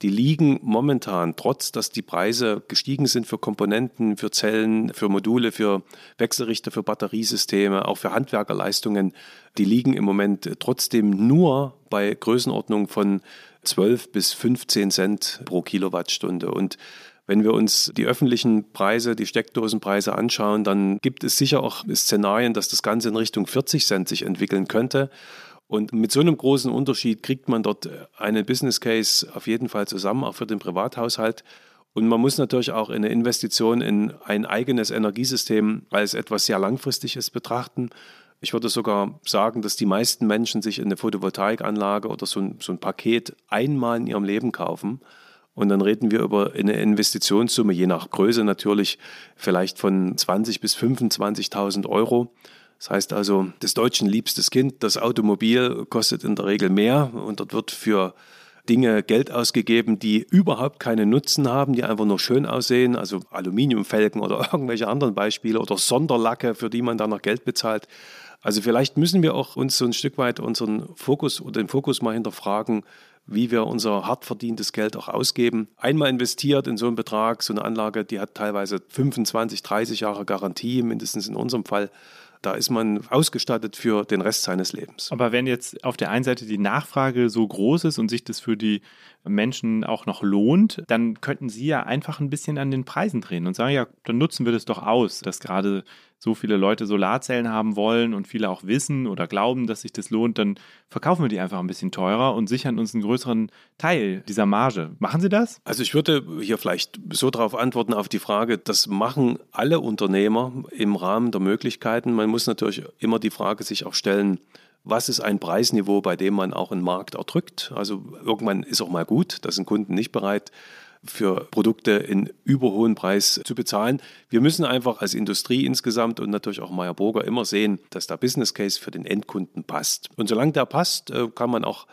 die liegen momentan, trotz dass die Preise gestiegen sind für Komponenten, für Zellen, für Module, für Wechselrichter, für Batteriesysteme, auch für Handwerkerleistungen, die liegen im Moment trotzdem nur bei Größenordnung von 12 bis 15 Cent pro Kilowattstunde. Und wenn wir uns die öffentlichen Preise, die Steckdosenpreise anschauen, dann gibt es sicher auch Szenarien, dass das Ganze in Richtung 40 Cent sich entwickeln könnte. Und mit so einem großen Unterschied kriegt man dort einen Business Case auf jeden Fall zusammen, auch für den Privathaushalt. Und man muss natürlich auch eine Investition in ein eigenes Energiesystem als etwas sehr Langfristiges betrachten. Ich würde sogar sagen, dass die meisten Menschen sich eine Photovoltaikanlage oder so ein, so ein Paket einmal in ihrem Leben kaufen. Und dann reden wir über eine Investitionssumme, je nach Größe natürlich, vielleicht von 20.000 bis 25.000 Euro. Das heißt also, des Deutschen liebstes Kind, das Automobil kostet in der Regel mehr und dort wird für Dinge Geld ausgegeben, die überhaupt keinen Nutzen haben, die einfach nur schön aussehen, also Aluminiumfelgen oder irgendwelche anderen Beispiele oder Sonderlacke, für die man dann noch Geld bezahlt. Also vielleicht müssen wir auch uns so ein Stück weit unseren Fokus oder den Fokus mal hinterfragen, wie wir unser hart verdientes Geld auch ausgeben. Einmal investiert in so einen Betrag, so eine Anlage, die hat teilweise 25, 30 Jahre Garantie, mindestens in unserem Fall. Da ist man ausgestattet für den Rest seines Lebens. Aber wenn jetzt auf der einen Seite die Nachfrage so groß ist und sich das für die Menschen auch noch lohnt, dann könnten Sie ja einfach ein bisschen an den Preisen drehen und sagen, ja, dann nutzen wir das doch aus, dass gerade so viele Leute Solarzellen haben wollen und viele auch wissen oder glauben, dass sich das lohnt, dann verkaufen wir die einfach ein bisschen teurer und sichern uns einen größeren Teil dieser Marge. Machen Sie das? Also ich würde hier vielleicht so darauf antworten auf die Frage, das machen alle Unternehmer im Rahmen der Möglichkeiten. Man muss natürlich immer die Frage sich auch stellen, was ist ein Preisniveau, bei dem man auch einen Markt erdrückt? Also irgendwann ist auch mal gut, da sind Kunden nicht bereit, für Produkte in überhohen Preis zu bezahlen. Wir müssen einfach als Industrie insgesamt und natürlich auch Meyer Burger immer sehen, dass der Business Case für den Endkunden passt. Und solange der passt, äh, kann man auch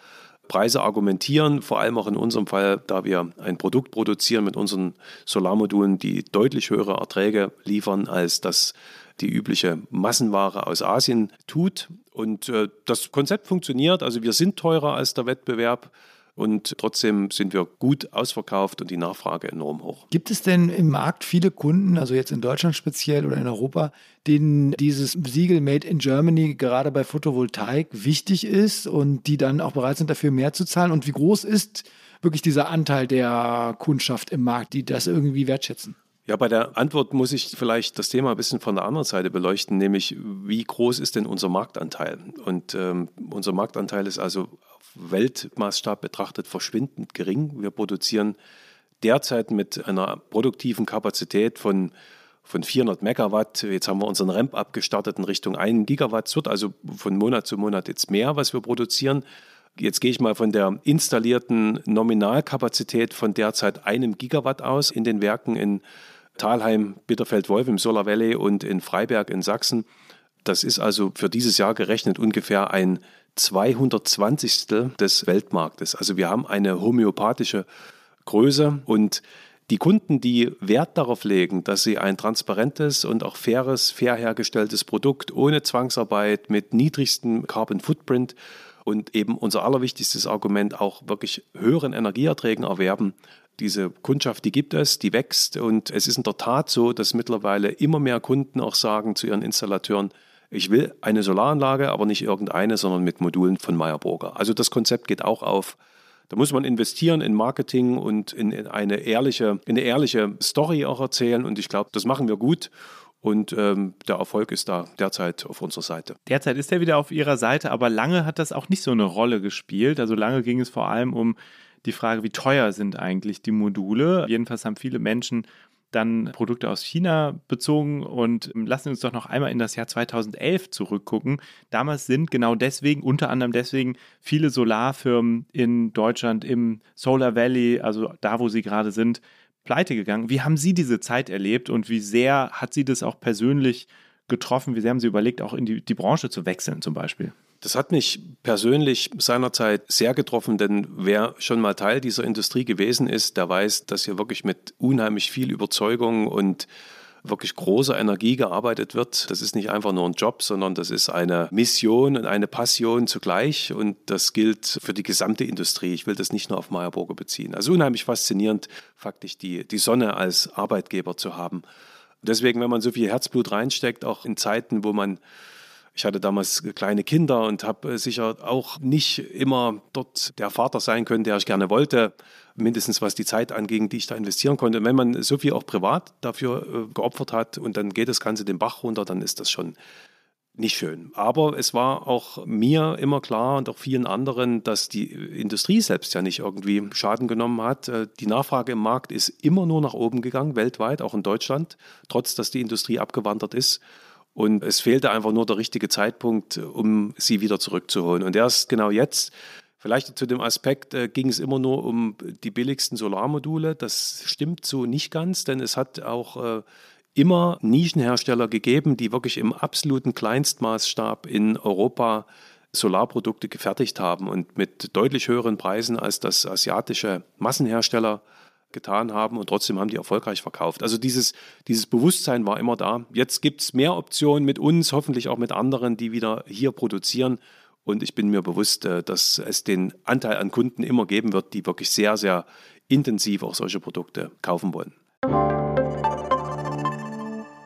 Preise argumentieren, vor allem auch in unserem Fall, da wir ein Produkt produzieren mit unseren Solarmodulen, die deutlich höhere Erträge liefern, als das die übliche Massenware aus Asien tut. Und äh, das Konzept funktioniert, also wir sind teurer als der Wettbewerb. Und trotzdem sind wir gut ausverkauft und die Nachfrage enorm hoch. Gibt es denn im Markt viele Kunden, also jetzt in Deutschland speziell oder in Europa, denen dieses Siegel Made in Germany gerade bei Photovoltaik wichtig ist und die dann auch bereit sind, dafür mehr zu zahlen? Und wie groß ist wirklich dieser Anteil der Kundschaft im Markt, die das irgendwie wertschätzen? Ja, bei der Antwort muss ich vielleicht das Thema ein bisschen von der anderen Seite beleuchten, nämlich wie groß ist denn unser Marktanteil? Und ähm, unser Marktanteil ist also Weltmaßstab betrachtet verschwindend gering. Wir produzieren derzeit mit einer produktiven Kapazität von, von 400 Megawatt. Jetzt haben wir unseren Ramp abgestartet in Richtung 1 Gigawatt. Es wird also von Monat zu Monat jetzt mehr, was wir produzieren. Jetzt gehe ich mal von der installierten Nominalkapazität von derzeit einem Gigawatt aus in den Werken in Thalheim, Bitterfeld-Wolf im Solar Valley und in Freiberg in Sachsen. Das ist also für dieses Jahr gerechnet ungefähr ein 220. des Weltmarktes. Also wir haben eine homöopathische Größe und die Kunden, die Wert darauf legen, dass sie ein transparentes und auch faires, fair hergestelltes Produkt ohne Zwangsarbeit mit niedrigstem Carbon Footprint und eben unser allerwichtigstes Argument auch wirklich höheren Energieerträgen erwerben. Diese Kundschaft, die gibt es, die wächst und es ist in der Tat so, dass mittlerweile immer mehr Kunden auch sagen zu ihren Installateuren, ich will eine Solaranlage, aber nicht irgendeine, sondern mit Modulen von Meyer Burger. Also das Konzept geht auch auf. Da muss man investieren in Marketing und in, in eine ehrliche, in eine ehrliche Story auch erzählen. Und ich glaube, das machen wir gut. Und ähm, der Erfolg ist da derzeit auf unserer Seite. Derzeit ist er wieder auf Ihrer Seite, aber lange hat das auch nicht so eine Rolle gespielt. Also lange ging es vor allem um die Frage, wie teuer sind eigentlich die Module. Jedenfalls haben viele Menschen dann Produkte aus China bezogen und lassen uns doch noch einmal in das Jahr 2011 zurückgucken. Damals sind genau deswegen, unter anderem deswegen, viele Solarfirmen in Deutschland im Solar Valley, also da, wo sie gerade sind, pleite gegangen. Wie haben Sie diese Zeit erlebt und wie sehr hat Sie das auch persönlich getroffen? Wie sehr haben Sie überlegt, auch in die, die Branche zu wechseln zum Beispiel? Das hat mich persönlich seinerzeit sehr getroffen, denn wer schon mal Teil dieser Industrie gewesen ist, der weiß, dass hier wirklich mit unheimlich viel Überzeugung und wirklich großer Energie gearbeitet wird. Das ist nicht einfach nur ein Job, sondern das ist eine Mission und eine Passion zugleich. Und das gilt für die gesamte Industrie. Ich will das nicht nur auf Meyer Burger beziehen. Also unheimlich faszinierend, faktisch die, die Sonne als Arbeitgeber zu haben. Deswegen, wenn man so viel Herzblut reinsteckt, auch in Zeiten, wo man ich hatte damals kleine Kinder und habe sicher auch nicht immer dort der Vater sein können, der ich gerne wollte, mindestens was die Zeit anging, die ich da investieren konnte. Und wenn man so viel auch privat dafür äh, geopfert hat und dann geht das Ganze den Bach runter, dann ist das schon nicht schön. Aber es war auch mir immer klar und auch vielen anderen, dass die Industrie selbst ja nicht irgendwie Schaden genommen hat. Äh, die Nachfrage im Markt ist immer nur nach oben gegangen, weltweit, auch in Deutschland, trotz dass die Industrie abgewandert ist. Und es fehlte einfach nur der richtige Zeitpunkt, um sie wieder zurückzuholen. Und erst genau jetzt, vielleicht zu dem Aspekt, äh, ging es immer nur um die billigsten Solarmodule. Das stimmt so nicht ganz, denn es hat auch äh, immer Nischenhersteller gegeben, die wirklich im absoluten Kleinstmaßstab in Europa Solarprodukte gefertigt haben und mit deutlich höheren Preisen als das asiatische Massenhersteller getan haben und trotzdem haben die erfolgreich verkauft. Also dieses, dieses Bewusstsein war immer da. Jetzt gibt es mehr Optionen mit uns, hoffentlich auch mit anderen, die wieder hier produzieren. Und ich bin mir bewusst, äh, dass es den Anteil an Kunden immer geben wird, die wirklich sehr, sehr intensiv auch solche Produkte kaufen wollen.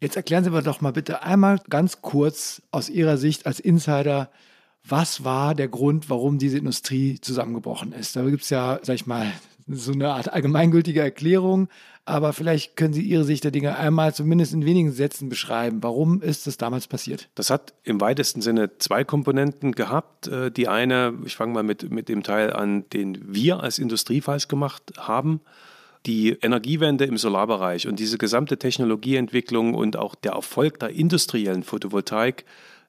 Jetzt erklären Sie mir doch mal bitte einmal ganz kurz aus Ihrer Sicht als Insider, was war der Grund, warum diese Industrie zusammengebrochen ist? Da gibt es ja, sag ich mal, so eine Art allgemeingültige Erklärung, aber vielleicht können Sie Ihre Sicht der Dinge einmal zumindest in wenigen Sätzen beschreiben. Warum ist das damals passiert? Das hat im weitesten Sinne zwei Komponenten gehabt. Äh, die eine, ich fange mal mit, mit dem Teil an, den wir als Industrie falsch gemacht haben. Die Energiewende im Solarbereich und diese gesamte Technologieentwicklung und auch der Erfolg der industriellen Photovoltaik,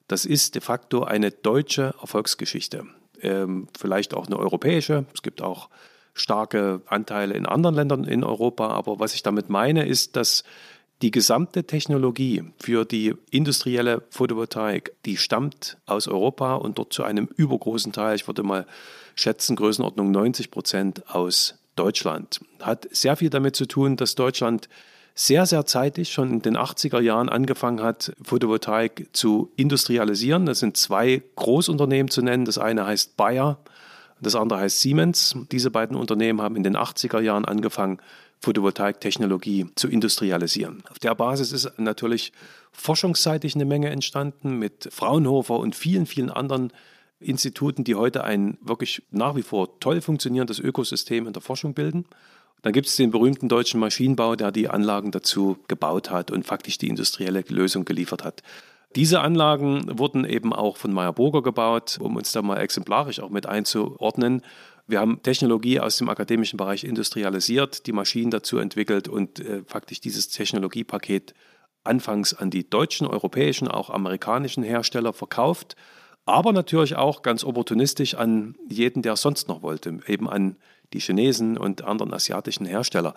das ist de facto eine deutsche Erfolgsgeschichte. Ähm, vielleicht auch eine europäische. Es gibt auch starke Anteile in anderen Ländern in Europa. Aber was ich damit meine, ist, dass die gesamte Technologie für die industrielle Photovoltaik, die stammt aus Europa und dort zu einem übergroßen Teil, ich würde mal schätzen, Größenordnung 90 Prozent aus Deutschland. Hat sehr viel damit zu tun, dass Deutschland sehr, sehr zeitig, schon in den 80er Jahren angefangen hat, Photovoltaik zu industrialisieren. Das sind zwei Großunternehmen zu nennen. Das eine heißt Bayer das andere heißt Siemens. Diese beiden Unternehmen haben in den 80er Jahren angefangen, Photovoltaiktechnologie zu industrialisieren. Auf der Basis ist natürlich forschungsseitig eine Menge entstanden mit Fraunhofer und vielen, vielen anderen Instituten, die heute ein wirklich nach wie vor toll funktionierendes Ökosystem in der Forschung bilden. Dann gibt es den berühmten deutschen Maschinenbau, der die Anlagen dazu gebaut hat und faktisch die industrielle Lösung geliefert hat. Diese Anlagen wurden eben auch von Meyer Burger gebaut, um uns da mal exemplarisch auch mit einzuordnen. Wir haben Technologie aus dem akademischen Bereich industrialisiert, die Maschinen dazu entwickelt und äh, faktisch dieses Technologiepaket anfangs an die deutschen, europäischen, auch amerikanischen Hersteller verkauft, aber natürlich auch ganz opportunistisch an jeden, der es sonst noch wollte, eben an die Chinesen und anderen asiatischen Hersteller.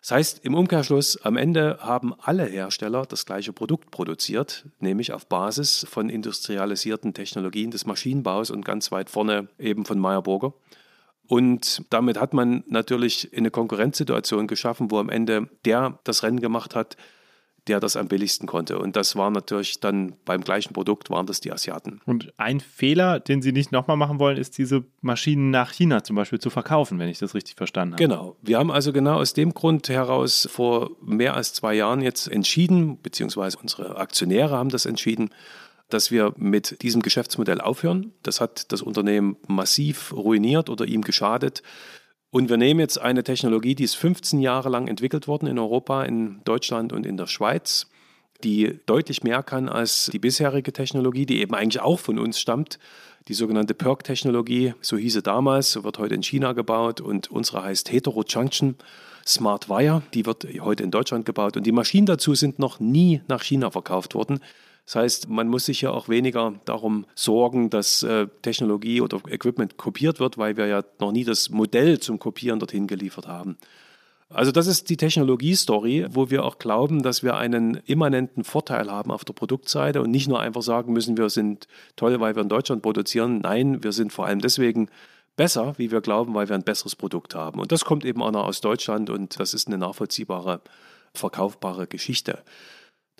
Das heißt, im Umkehrschluss, am Ende haben alle Hersteller das gleiche Produkt produziert, nämlich auf Basis von industrialisierten Technologien des Maschinenbaus und ganz weit vorne eben von Meyer Burger. Und damit hat man natürlich eine Konkurrenzsituation geschaffen, wo am Ende der das Rennen gemacht hat, der das am billigsten konnte. Und das war natürlich dann beim gleichen Produkt, waren das die Asiaten. Und ein Fehler, den Sie nicht nochmal machen wollen, ist diese Maschinen nach China zum Beispiel zu verkaufen, wenn ich das richtig verstanden habe. Genau. Wir haben also genau aus dem Grund heraus vor mehr als zwei Jahren jetzt entschieden, beziehungsweise unsere Aktionäre haben das entschieden, dass wir mit diesem Geschäftsmodell aufhören. Das hat das Unternehmen massiv ruiniert oder ihm geschadet. Und wir nehmen jetzt eine Technologie, die ist 15 Jahre lang entwickelt worden in Europa, in Deutschland und in der Schweiz, die deutlich mehr kann als die bisherige Technologie, die eben eigentlich auch von uns stammt. Die sogenannte PERC-Technologie, so hieß sie damals, so wird heute in China gebaut und unsere heißt Heterojunction. Smart Wire, die wird heute in Deutschland gebaut und die Maschinen dazu sind noch nie nach China verkauft worden. Das heißt, man muss sich ja auch weniger darum sorgen, dass äh, Technologie oder Equipment kopiert wird, weil wir ja noch nie das Modell zum Kopieren dorthin geliefert haben. Also das ist die Technologie-Story, wo wir auch glauben, dass wir einen immanenten Vorteil haben auf der Produktseite und nicht nur einfach sagen müssen, wir sind toll, weil wir in Deutschland produzieren. Nein, wir sind vor allem deswegen besser, wie wir glauben, weil wir ein besseres Produkt haben. Und das kommt eben auch noch aus Deutschland und das ist eine nachvollziehbare, verkaufbare Geschichte.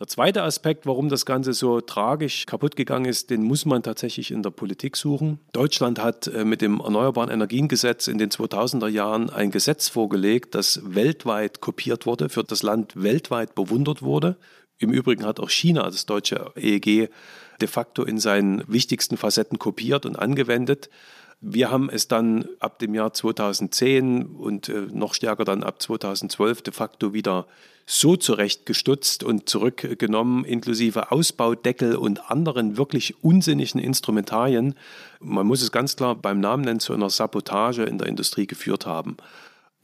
Der zweite Aspekt, warum das Ganze so tragisch kaputt gegangen ist, den muss man tatsächlich in der Politik suchen. Deutschland hat äh, mit dem Erneuerbaren Energiengesetz in den 2000er Jahren ein Gesetz vorgelegt, das weltweit kopiert wurde, für das Land weltweit bewundert wurde. Im Übrigen hat auch China das deutsche EEG de facto in seinen wichtigsten Facetten kopiert und angewendet. Wir haben es dann ab dem Jahr 2010 und äh, noch stärker dann ab 2012 de facto wieder so zurechtgestutzt und zurückgenommen, inklusive Ausbaudeckel und anderen wirklich unsinnigen Instrumentarien. Man muss es ganz klar beim Namen nennen, zu einer Sabotage in der Industrie geführt haben.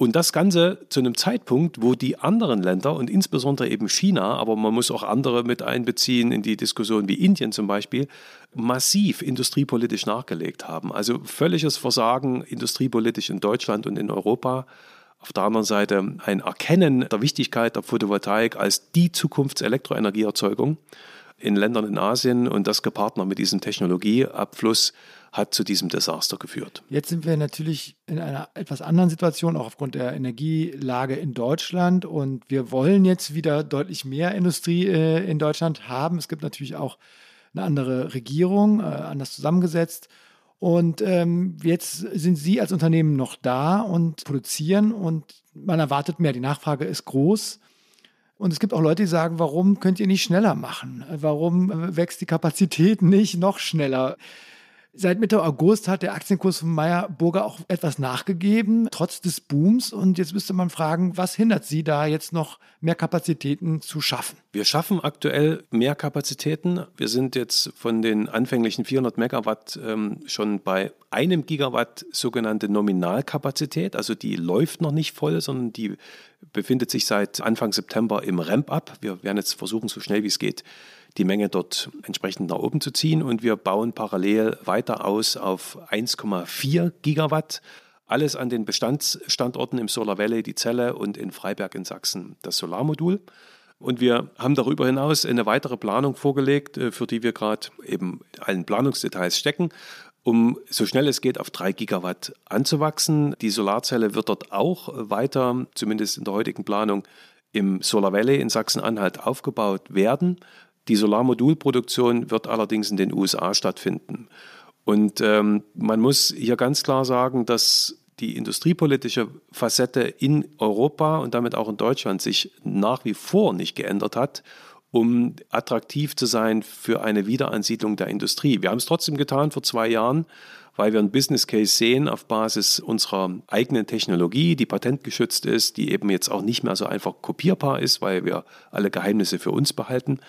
Und das Ganze zu einem Zeitpunkt, wo die anderen Länder und insbesondere eben China, aber man muss auch andere mit einbeziehen in die Diskussion wie Indien zum Beispiel, massiv industriepolitisch nachgelegt haben. Also völliges Versagen industriepolitisch in Deutschland und in Europa. Auf der anderen Seite ein Erkennen der Wichtigkeit der Photovoltaik als die Zukunftselektroenergieerzeugung in Ländern in Asien und das gepaart mit diesem Technologieabfluss hat zu diesem Desaster geführt. Jetzt sind wir natürlich in einer etwas anderen Situation, auch aufgrund der Energielage in Deutschland. Und wir wollen jetzt wieder deutlich mehr Industrie äh, in Deutschland haben. Es gibt natürlich auch eine andere Regierung, äh, anders zusammengesetzt. Und ähm, jetzt sind Sie als Unternehmen noch da und produzieren und man erwartet mehr. Die Nachfrage ist groß. Und es gibt auch Leute, die sagen, warum könnt ihr nicht schneller machen? Warum äh, wächst die Kapazität nicht noch schneller? Seit Mitte August hat der Aktienkurs von Meyer Burger auch etwas nachgegeben, trotz des Booms. Und jetzt müsste man fragen, was hindert Sie da jetzt noch mehr Kapazitäten zu schaffen? Wir schaffen aktuell mehr Kapazitäten. Wir sind jetzt von den anfänglichen 400 Megawatt ähm, schon bei einem Gigawatt sogenannte Nominalkapazität. Also die läuft noch nicht voll, sondern die befindet sich seit Anfang September im Ramp-up. Wir werden jetzt versuchen, so schnell wie es geht, die Menge dort entsprechend nach oben zu ziehen. Und wir bauen parallel weiter aus auf 1,4 Gigawatt. Alles an den Bestandsstandorten im Solar Valley, die Zelle und in Freiberg in Sachsen das Solarmodul. Und wir haben darüber hinaus eine weitere Planung vorgelegt, äh, für die wir gerade eben allen Planungsdetails stecken, um so schnell es geht auf 3 Gigawatt anzuwachsen. Die Solarzelle wird dort auch weiter, zumindest in der heutigen Planung, im Solar Valley in Sachsen-Anhalt aufgebaut werden. Die Solarmodulproduktion wird allerdings in den USA stattfinden. Und ähm, man muss hier ganz klar sagen, dass die industriepolitische Facette in Europa und damit auch in Deutschland sich nach wie vor nicht geändert hat, um attraktiv zu sein für eine Wiederansiedlung der Industrie. Wir haben es trotzdem getan vor zwei Jahren, weil wir einen Business Case sehen auf Basis unserer eigenen Technologie, die patentgeschützt ist, die eben jetzt auch nicht mehr so einfach kopierbar ist, weil wir alle Geheimnisse für uns behalten,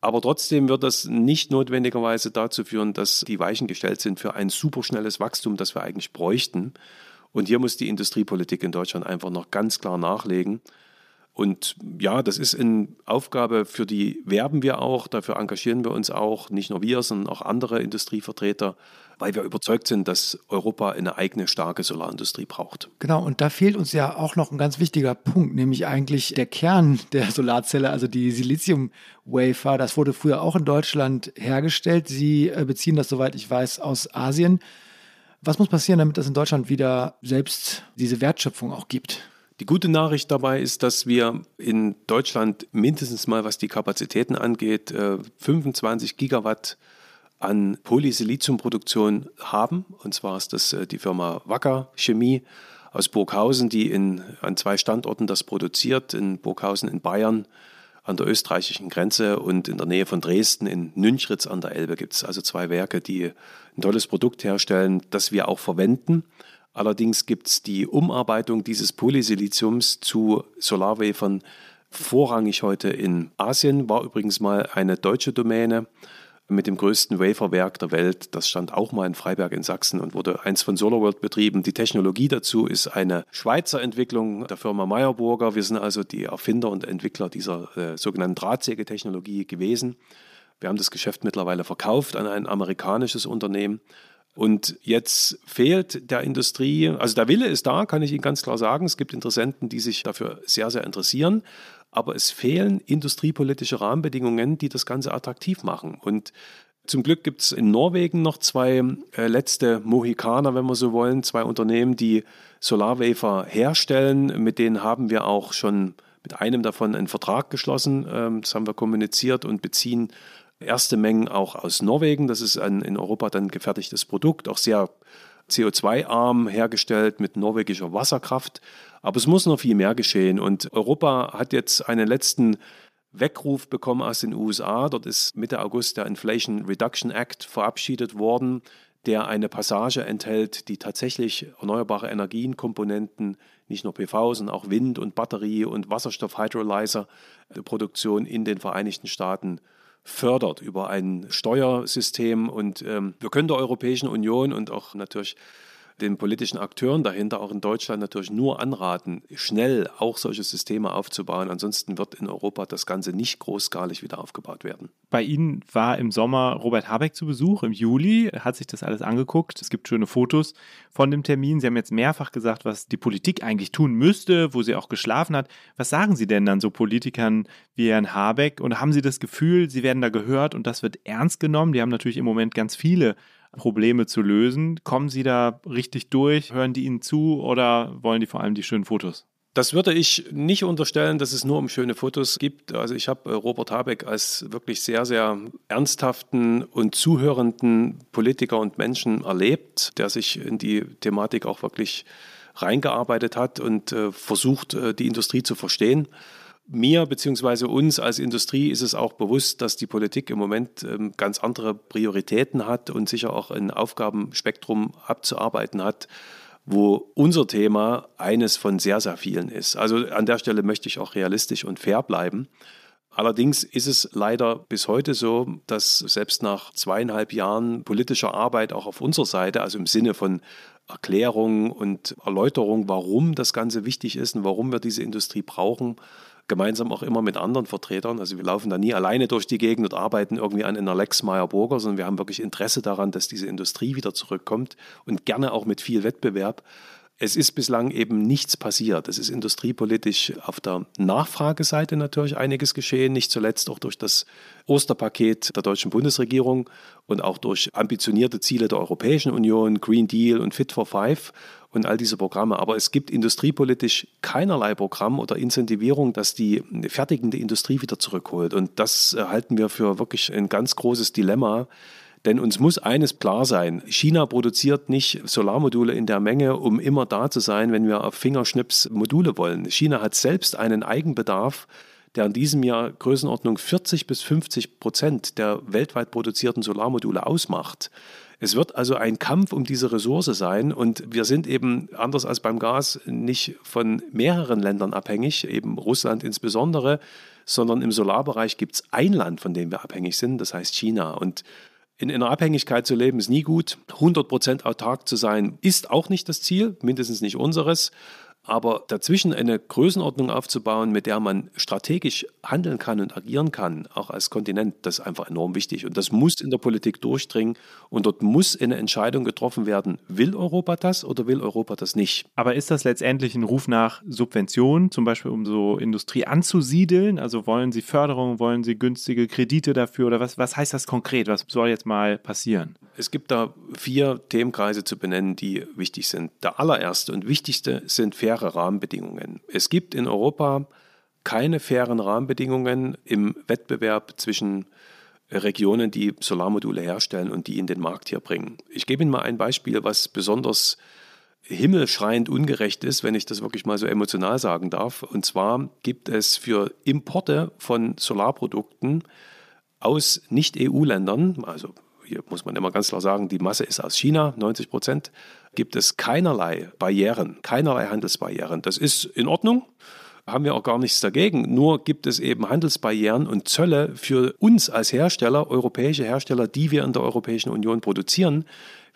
aber trotzdem wird das nicht notwendigerweise dazu führen, dass die Weichen gestellt sind für ein superschnelles Wachstum, das wir eigentlich bräuchten. Und hier muss die Industriepolitik in Deutschland einfach noch ganz klar nachlegen. Und ja, das ist eine Aufgabe, für die werben wir auch, dafür engagieren wir uns auch, nicht nur wir, sondern auch andere Industrievertreter, weil wir überzeugt sind, dass Europa eine eigene starke Solarindustrie braucht. Genau, und da fehlt uns ja auch noch ein ganz wichtiger Punkt, nämlich eigentlich der Kern der Solarzelle, also die Silizium-Wafer. Das wurde früher auch in Deutschland hergestellt. Sie äh, beziehen das, soweit ich weiß, aus Asien. Was muss passieren, damit es in Deutschland wieder selbst diese Wertschöpfung auch gibt? Die gute Nachricht dabei ist, dass wir in Deutschland mindestens mal, was die Kapazitäten angeht, 25 äh, Gigawatt an Polysiliziumproduktion haben. Und zwar ist das äh, die Firma Wacker Chemie aus Burghausen, die in, an zwei Standorten das produziert, in Burghausen in Bayern an der österreichischen Grenze und in der Nähe von Dresden in Nünchritz an der Elbe gibt es also zwei Werke, die ein tolles Produkt herstellen, das wir auch verwenden. Allerdings gibt es die Umarbeitung dieses Polysiliziums zu Solarwafern vorrangig heute in Asien, war übrigens mal eine deutsche Domäne. mit dem größten Waferwerk der Welt. Das stand auch mal in Freiberg in Sachsen und wurde eins von SolarWorld betrieben. Die Technologie dazu ist eine Schweizer Entwicklung der Firma Meyerburger. Wir sind also die Erfinder und Entwickler dieser äh, sogenannten Drahtsägetechnologie gewesen. Wir haben das Geschäft mittlerweile verkauft an ein amerikanisches Unternehmen. Und jetzt fehlt der Industrie, also der Wille ist da, kann ich Ihnen ganz klar sagen. Es gibt Interessenten, die sich dafür sehr, sehr interessieren aber es fehlen industriepolitische Rahmenbedingungen, die das Ganze attraktiv machen. Und zum Glück gibt es in Norwegen noch zwei äh, letzte Mohikaner, wenn wir so wollen, zwei Unternehmen, die Solarwafer herstellen. Mit denen haben wir auch schon mit einem davon einen Vertrag geschlossen. Ähm, das haben wir kommuniziert und beziehen erste Mengen auch aus Norwegen. Das ist ein in Europa dann gefertigtes Produkt, auch sehr CO2-arm hergestellt mit norwegischer Wasserkraft. Aber es muss noch viel mehr geschehen. Und Europa hat jetzt einen letzten Weckruf bekommen aus den USA. Dort ist Mitte August der Inflation Reduction Act verabschiedet worden, der eine Passage enthält, die tatsächlich erneuerbare Energienkomponenten, nicht nur PV, sondern auch Wind- und Batterie- und Wasserstoff-Hydrolyzer-Produktion in den Vereinigten Staaten fördert über ein Steuersystem. Und ähm, wir können der Europäischen Union und auch natürlich den politischen Akteuren dahinter, auch in Deutschland natürlich nur anraten, schnell auch solche Systeme aufzubauen. Ansonsten wird in Europa das Ganze nicht großskalig wieder aufgebaut werden. Bei Ihnen war im Sommer Robert Habeck zu Besuch, im Juli, hat sich das alles angeguckt. Es gibt schöne Fotos von dem Termin. Sie haben jetzt mehrfach gesagt, was die Politik eigentlich tun müsste, wo sie auch geschlafen hat. Was sagen Sie denn dann so Politikern wie Herrn Habeck? Und haben Sie das Gefühl, Sie werden da gehört und das wird ernst genommen? Die haben natürlich im Moment ganz viele Probleme zu lösen. Kommen Sie da richtig durch? Hören die Ihnen zu oder wollen die vor allem die schönen Fotos? Das würde ich nicht unterstellen, dass es nur um schöne Fotos gibt. Also ich habe äh, Robert Habeck als wirklich sehr, sehr ernsthaften und zuhörenden Politiker und Menschen erlebt, der sich in die Thematik auch wirklich reingearbeitet hat und äh, versucht, äh, die Industrie zu verstehen mir bzw. uns als Industrie ist es auch bewusst, dass die Politik im Moment ähm, ganz andere Prioritäten hat und sicher auch ein Aufgabenspektrum abzuarbeiten hat, wo unser Thema eines von sehr, sehr vielen ist. Also an der Stelle möchte ich auch realistisch und fair bleiben. Allerdings ist es leider bis heute so, dass selbst nach zweieinhalb Jahren politischer Arbeit auch auf unserer Seite, also im Sinne von Erklärung und Erläuterung, warum das Ganze wichtig ist und warum wir diese Industrie brauchen, gemeinsam auch immer mit anderen Vertretern. Also wir laufen da nie alleine durch die Gegend und arbeiten irgendwie an einer Lex Meyer-Burger, sondern wir haben wirklich Interesse daran, dass diese Industrie wieder zurückkommt und gerne auch mit viel Wettbewerb. Es ist bislang eben nichts passiert. Es ist industriepolitisch auf der Nachfrageseite natürlich einiges geschehen, nicht zuletzt auch durch das Osterpaket der deutschen Bundesregierung und auch durch ambitionierte Ziele der Europäischen Union, Green Deal und Fit for Five und all diese Programme. Aber es gibt industriepolitisch keinerlei Programm oder Incentivierung, das die fertigende Industrie wieder zurückholt. Und das halten wir für wirklich ein ganz großes Dilemma denn uns muss eines klar sein, China produziert nicht Solarmodule in der Menge, um immer da zu sein, wenn wir auf Fingerschnips Module wollen. China hat selbst einen Eigenbedarf, der in diesem Jahr Größenordnung 40 bis 50 Prozent der weltweit produzierten Solarmodule ausmacht. Es wird also ein Kampf um diese Ressource sein und wir sind eben anders als beim Gas nicht von mehreren Ländern abhängig, eben Russland insbesondere, sondern im Solarbereich gibt es ein Land, von dem wir abhängig sind, das heißt China. Und in einer Abhängigkeit zu leben ist nie gut. 100% autark zu sein ist auch nicht das Ziel, mindestens nicht unseres. Aber dazwischen eine Größenordnung aufzubauen, mit der man strategisch handeln kann und agieren kann, auch als Kontinent, das ist einfach enorm wichtig. Und das muss in der Politik durchdringen. Und dort muss eine Entscheidung getroffen werden, will Europa das oder will Europa das nicht? Aber ist das letztendlich ein Ruf nach Subventionen, zum Beispiel um so Industrie anzusiedeln? Also wollen Sie Förderung, wollen Sie günstige Kredite dafür oder was, was heißt das konkret? Was soll jetzt mal passieren? Es gibt da vier Themenkreise zu benennen, die wichtig sind. Der allererste und wichtigste sind faire Rahmenbedingungen. Es gibt in Europa keine fairen Rahmenbedingungen im Wettbewerb zwischen Regionen, die Solarmodule herstellen und die in den Markt hier bringen. Ich gebe Ihnen mal ein Beispiel, was besonders himmelschreiend ungerecht ist, wenn ich das wirklich mal so emotional sagen darf. Und zwar gibt es für Importe von Solarprodukten aus Nicht-EU-Ländern, also hier muss man immer ganz klar sagen, die Masse ist aus China, 90 Prozent, gibt es keinerlei Barrieren, keinerlei Handelsbarrieren. Das ist in Ordnung. haben wir auch gar nichts dagegen. Nur gibt es eben Handelsbarrieren und Zölle für uns als Hersteller, europäische Hersteller, die wir in der Europäischen Union produzieren.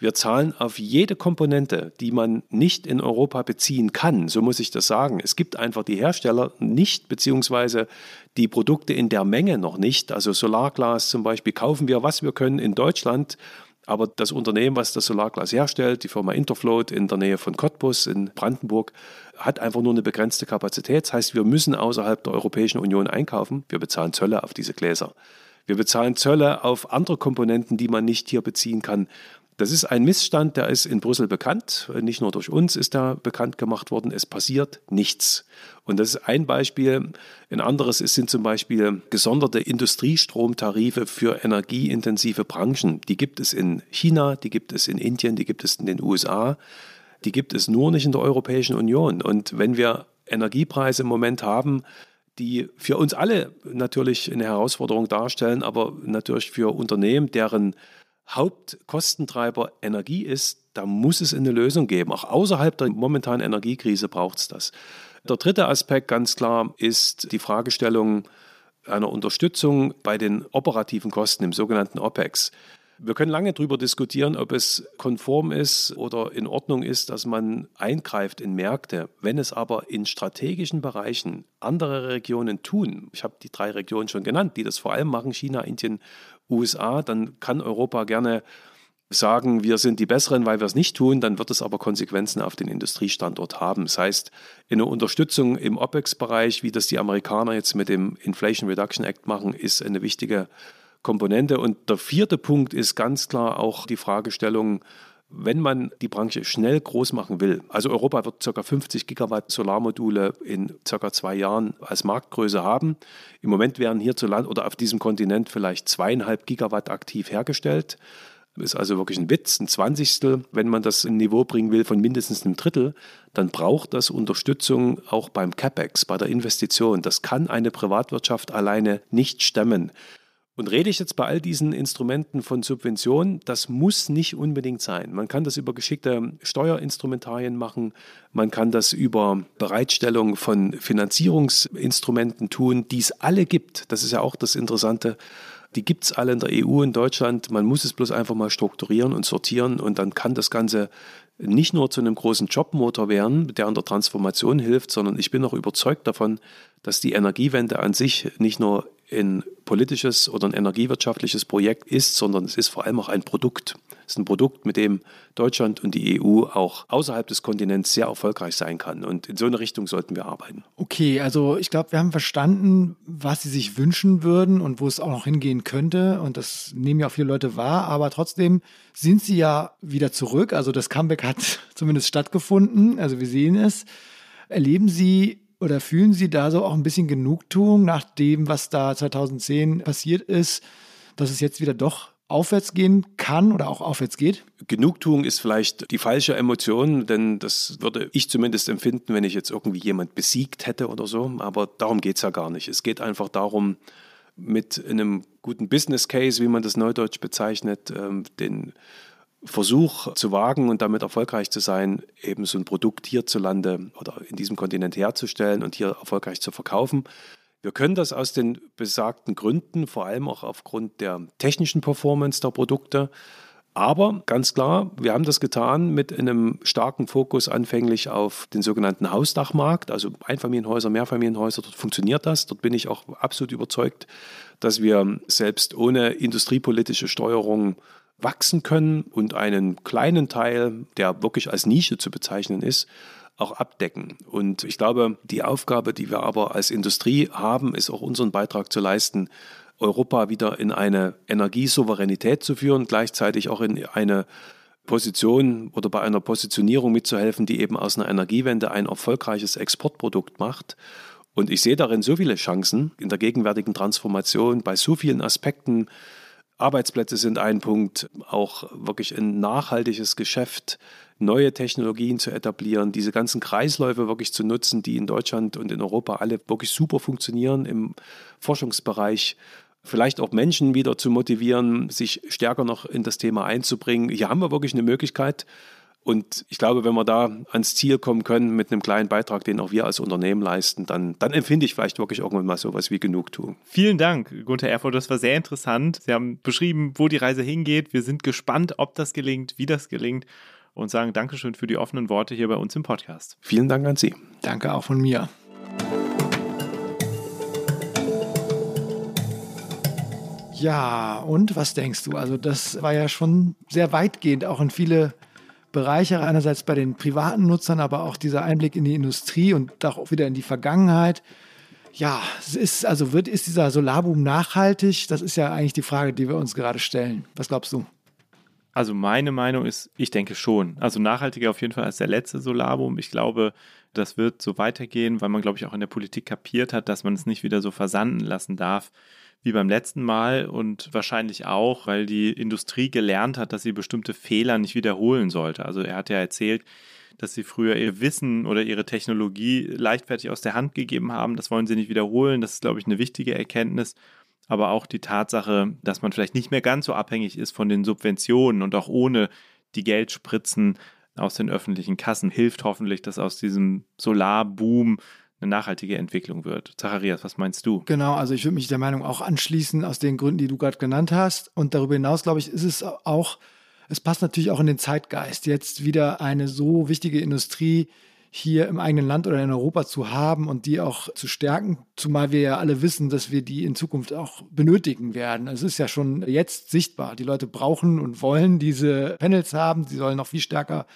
Wir zahlen auf jede Komponente, die man nicht in Europa beziehen kann. So muss ich das sagen. Es gibt einfach die Hersteller nicht, beziehungsweise die Produkte in der Menge noch nicht. Also Solarglas zum Beispiel kaufen wir, was wir können in Deutschland. Aber das Unternehmen, was das Solarglas herstellt, die Firma Interfloat in der Nähe von Cottbus in Brandenburg, hat einfach nur eine begrenzte Kapazität. Das heißt, wir müssen außerhalb der Europäischen Union einkaufen. Wir bezahlen Zölle auf diese Gläser. Wir bezahlen Zölle auf andere Komponenten, die man nicht hier beziehen kann. Das ist ein Missstand, der ist in Brüssel bekannt. Nicht nur durch uns ist da bekannt gemacht worden. Es passiert nichts. Und das ist ein Beispiel. Ein anderes ist, sind zum Beispiel gesonderte Industriestromtarife für energieintensive Branchen. Die gibt es in China, die gibt es in Indien, die gibt es in den USA. Die gibt es nur nicht in der Europäischen Union. Und wenn wir Energiepreise im Moment haben, die für uns alle natürlich eine Herausforderung darstellen, aber natürlich für Unternehmen, deren Hauptkostentreiber Energie ist, da muss es eine Lösung geben. Auch außerhalb der momentanen Energiekrise braucht es das. Der dritte Aspekt ganz klar ist die Fragestellung einer Unterstützung bei den operativen Kosten im sogenannten OPEX. Wir können lange darüber diskutieren, ob es konform ist oder in Ordnung ist, dass man eingreift in Märkte. Wenn es aber in strategischen Bereichen andere Regionen tun, ich habe die drei Regionen schon genannt, die das vor allem machen, China, Indien USA, dann kann Europa gerne sagen, wir sind die Besseren, weil wir es nicht tun, dann wird es aber Konsequenzen auf den Industriestandort haben. Das heißt, eine Unterstützung im OPEX-Bereich, wie das die Amerikaner jetzt mit dem Inflation Reduction Act machen, ist eine wichtige Komponente. Und der vierte Punkt ist ganz klar auch die Fragestellung, wenn man die Branche schnell groß machen will, also Europa wird ca. 50 Gigawatt Solarmodule in ca. zwei Jahren als Marktgröße haben. Im Moment werden hierzulande oder auf diesem Kontinent vielleicht zweieinhalb Gigawatt aktiv hergestellt. Ist also wirklich ein Witz, ein Zwanzigstel. Wenn man das in ein Niveau bringen will von mindestens einem Drittel, dann braucht das Unterstützung auch beim CapEx, bei der Investition. Das kann eine Privatwirtschaft alleine nicht stemmen. Und rede ich jetzt bei all diesen Instrumenten von Subventionen, das muss nicht unbedingt sein. Man kann das über geschickte Steuerinstrumentarien machen, man kann das über Bereitstellung von Finanzierungsinstrumenten tun, die es alle gibt. Das ist ja auch das Interessante. Die gibt es alle in der EU, in Deutschland. Man muss es bloß einfach mal strukturieren und sortieren und dann kann das Ganze nicht nur zu einem großen Jobmotor werden, der an der Transformation hilft, sondern ich bin auch überzeugt davon, dass die Energiewende an sich nicht nur ein politisches oder ein energiewirtschaftliches Projekt ist, sondern es ist vor allem auch ein Produkt. Es ist ein Produkt, mit dem Deutschland und die EU auch außerhalb des Kontinents sehr erfolgreich sein kann. Und in so eine Richtung sollten wir arbeiten. Okay, also ich glaube, wir haben verstanden, was Sie sich wünschen würden und wo es auch noch hingehen könnte. Und das nehmen ja auch viele Leute wahr. Aber trotzdem sind Sie ja wieder zurück. Also das Comeback hat zumindest stattgefunden. Also wir sehen es. Erleben Sie oder fühlen Sie da so auch ein bisschen Genugtuung nach dem, was da 2010 passiert ist, dass es jetzt wieder doch aufwärts gehen kann oder auch aufwärts geht? Genugtuung ist vielleicht die falsche Emotion, denn das würde ich zumindest empfinden, wenn ich jetzt irgendwie jemand besiegt hätte oder so. Aber darum geht es ja gar nicht. Es geht einfach darum, mit einem guten Business Case, wie man das neudeutsch bezeichnet, ähm, den Versuch zu wagen und damit erfolgreich zu sein, eben so ein Produkt hierzulande oder in diesem Kontinent herzustellen und hier erfolgreich zu verkaufen. Wir können das aus den besagten Gründen, vor allem auch aufgrund der technischen Performance der Produkte. Aber ganz klar, wir haben das getan mit einem starken Fokus anfänglich auf den sogenannten Hausdachmarkt, also Einfamilienhäuser, Mehrfamilienhäuser. Dort funktioniert das. Dort bin ich auch absolut überzeugt, dass wir selbst ohne industriepolitische Steuerung wachsen können und einen kleinen Teil, der wirklich als Nische zu bezeichnen ist, auch abdecken. Und ich glaube, die Aufgabe, die wir aber als Industrie haben, ist auch unseren Beitrag zu leisten, Europa wieder in eine Energiesouveränität zu führen, gleichzeitig auch in eine Position oder bei einer Positionierung mitzuhelfen, die eben aus einer Energiewende ein erfolgreiches Exportprodukt macht. Und ich sehe darin so viele Chancen in der gegenwärtigen Transformation bei so vielen Aspekten, Arbeitsplätze sind ein Punkt, auch wirklich ein nachhaltiges Geschäft, neue Technologien zu etablieren, diese ganzen Kreisläufe wirklich zu nutzen, die in Deutschland und in Europa alle wirklich super funktionieren im Forschungsbereich. Vielleicht auch Menschen wieder zu motivieren, sich stärker noch in das Thema einzubringen. Hier haben wir wirklich eine Möglichkeit, Und ich glaube, wenn wir da ans Ziel kommen können mit einem kleinen Beitrag, den auch wir als Unternehmen leisten, dann, dann empfinde ich vielleicht wirklich irgendwann mal sowas wie Genugtuung. Vielen Dank, Gunther Erfurt. Das war sehr interessant. Sie haben beschrieben, wo die Reise hingeht. Wir sind gespannt, ob das gelingt, wie das gelingt und sagen Dankeschön für die offenen Worte hier bei uns im Podcast. Vielen Dank an Sie. Danke auch von mir. Ja, und was denkst du? Also das war ja schon sehr weitgehend, auch in viele Bereiche, einerseits bei den privaten Nutzern, aber auch dieser Einblick in die Industrie und auch wieder in die Vergangenheit. Ja, es ist, also wird, ist dieser Solarboom nachhaltig? Das ist ja eigentlich die Frage, die wir uns gerade stellen. Was glaubst du? Also meine Meinung ist, ich denke schon. Also nachhaltiger auf jeden Fall als der letzte Solarboom. Ich glaube, das wird so weitergehen, weil man, glaube ich, auch in der Politik kapiert hat, dass man es nicht wieder so versanden lassen darf wie beim letzten Mal und wahrscheinlich auch, weil die Industrie gelernt hat, dass sie bestimmte Fehler nicht wiederholen sollte. Also er hat ja erzählt, dass sie früher ihr Wissen oder ihre Technologie leichtfertig aus der Hand gegeben haben. Das wollen sie nicht wiederholen. Das ist, glaube ich, eine wichtige Erkenntnis. Aber auch die Tatsache, dass man vielleicht nicht mehr ganz so abhängig ist von den Subventionen und auch ohne die Geldspritzen aus den öffentlichen Kassen hilft hoffentlich, dass aus diesem Solarboom eine nachhaltige Entwicklung wird. Zacharias, was meinst du? Genau, also ich würde mich der Meinung auch anschließen, aus den Gründen, die du gerade genannt hast. Und darüber hinaus, glaube ich, ist es auch, es passt natürlich auch in den Zeitgeist, jetzt wieder eine so wichtige Industrie hier im eigenen Land oder in Europa zu haben und die auch zu stärken, zumal wir ja alle wissen, dass wir die in Zukunft auch benötigen werden. Es ist ja schon jetzt sichtbar. Die Leute brauchen und wollen diese Panels haben. Sie sollen noch viel stärker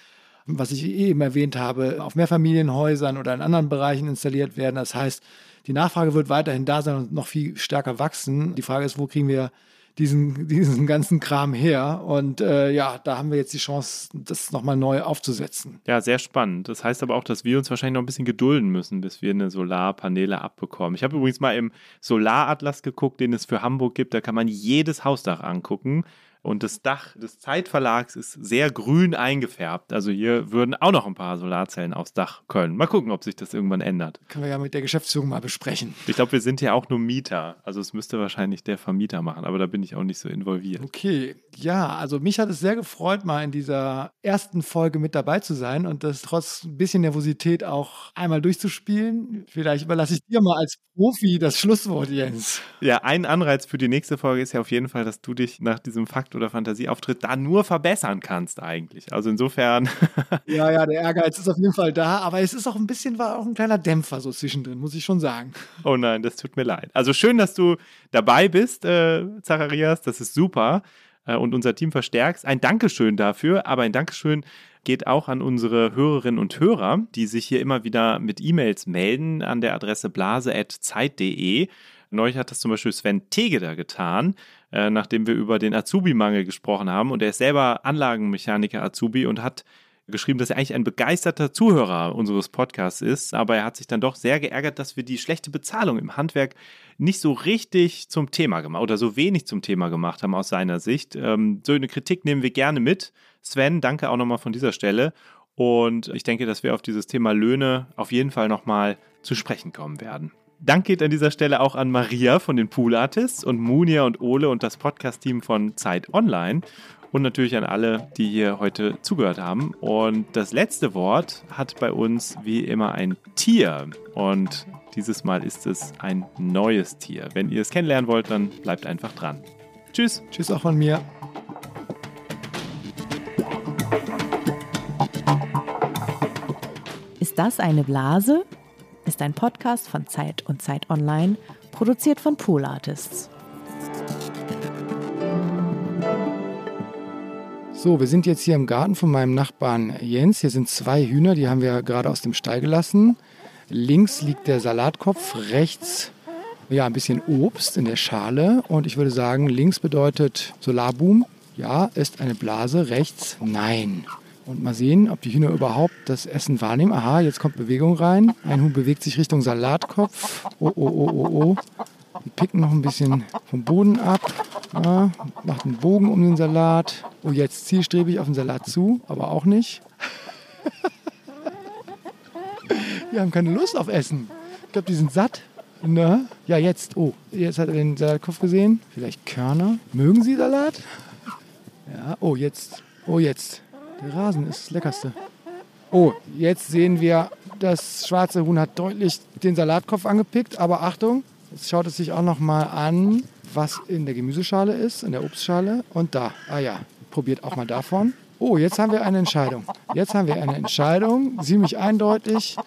was ich eben erwähnt habe, auf Mehrfamilienhäusern oder in anderen Bereichen installiert werden. Das heißt, die Nachfrage wird weiterhin da sein und noch viel stärker wachsen. Die Frage ist, wo kriegen wir diesen, diesen ganzen Kram her. Und äh, ja, da haben wir jetzt die Chance, das nochmal neu aufzusetzen. Ja, sehr spannend. Das heißt aber auch, dass wir uns wahrscheinlich noch ein bisschen gedulden müssen, bis wir eine Solarpaneele abbekommen. Ich habe übrigens mal im Solaratlas geguckt, den es für Hamburg gibt. Da kann man jedes Hausdach angucken. Und das Dach des Zeitverlags ist sehr grün eingefärbt. Also hier würden auch noch ein paar Solarzellen aufs Dach können. Mal gucken, ob sich das irgendwann ändert. Können wir ja mit der Geschäftsführung mal besprechen. Ich glaube, wir sind ja auch nur Mieter. Also es müsste wahrscheinlich der Vermieter machen, aber da bin ich auch nicht so involviert. Okay, ja, also mich hat es sehr gefreut, mal in dieser ersten Folge mit dabei zu sein und das trotz ein bisschen Nervosität auch einmal durchzuspielen. Vielleicht überlasse ich dir mal als Profi das Schlusswort, Jens. Ja, ein Anreiz für die nächste Folge ist ja auf jeden Fall, dass du dich nach diesem Oder Fantasieauftritt da nur verbessern kannst eigentlich. Also insofern. ja, ja, der Ehrgeiz ist auf jeden Fall da, aber es ist auch ein bisschen, war auch ein kleiner Dämpfer so zwischendrin, muss ich schon sagen. Oh nein, das tut mir leid. Also schön, dass du dabei bist, äh, Zacharias, das ist super äh, und unser Team verstärkst. Ein Dankeschön dafür, aber ein Dankeschön geht auch an unsere Hörerinnen und Hörer, die sich hier immer wieder mit E-Mails melden an der Adresse blase.zeit.de. Neulich hat das zum Beispiel Sven Tegeder getan, äh, nachdem wir über den Azubi-Mangel gesprochen haben. Und er ist selber Anlagenmechaniker Azubi und hat geschrieben, dass er eigentlich ein begeisterter Zuhörer unseres Podcasts ist, aber er hat sich dann doch sehr geärgert, dass wir die schlechte Bezahlung im Handwerk nicht so richtig zum Thema gemacht oder so wenig zum Thema gemacht haben aus seiner Sicht. Ähm, so eine Kritik nehmen wir gerne mit. Sven, danke auch nochmal von dieser Stelle. Und ich denke, dass wir auf dieses Thema Löhne auf jeden Fall nochmal zu sprechen kommen werden. Dank geht an dieser Stelle auch an Maria von den Pool Artists und Munia und Ole und das Podcast-Team von Zeit Online und natürlich an alle, die hier heute zugehört haben. Und das letzte Wort hat bei uns wie immer ein Tier und dieses Mal ist es ein neues Tier. Wenn ihr es kennenlernen wollt, dann bleibt einfach dran. Tschüss. Tschüss auch von mir. Ist das eine Blase? Ist ein Podcast von Zeit und Zeit Online, produziert von Pool Artists. So, wir sind jetzt hier im Garten von meinem Nachbarn Jens. Hier sind zwei Hühner, die haben wir gerade aus dem Stall gelassen. Links liegt der Salatkopf, rechts ja, ein bisschen Obst in der Schale. Und ich würde sagen, links bedeutet Solarboom. Ja, ist eine Blase. Rechts, nein. Und mal sehen, ob die Hühner überhaupt das Essen wahrnehmen. Aha, jetzt kommt Bewegung rein. Ein Huhn bewegt sich Richtung Salatkopf. Oh, oh, oh, oh, oh. Die picken noch ein bisschen vom Boden ab. Ja, macht einen Bogen um den Salat. Oh, jetzt zielstrebig auf den Salat zu, aber auch nicht. die haben keine Lust auf Essen. Ich glaube, die sind satt. Na? Ja, jetzt. Oh, jetzt hat er den Salatkopf gesehen. Vielleicht Körner. Mögen Sie Salat? Ja, oh, jetzt. Oh, jetzt. Der Rasen ist das Leckerste. Oh, jetzt sehen wir, das schwarze Huhn hat deutlich den Salatkopf angepickt. Aber Achtung, jetzt schaut es sich auch noch mal an, was in der Gemüseschale ist, in der Obstschale. Und da, ah ja, probiert auch mal davon. Oh, jetzt haben wir eine Entscheidung. Jetzt haben wir eine Entscheidung, ziemlich eindeutig.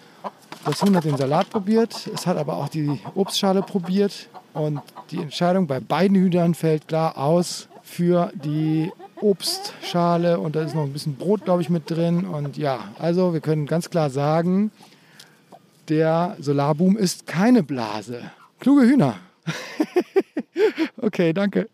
Das Huhn hat den Salat probiert, es hat aber auch die Obstschale probiert. Und die Entscheidung bei beiden Hühnern fällt klar aus für die Obstschale. Und da ist noch ein bisschen Brot, glaube ich, mit drin. Und ja, also wir können ganz klar sagen, der Solarboom ist keine Blase. Kluge Hühner. okay, danke.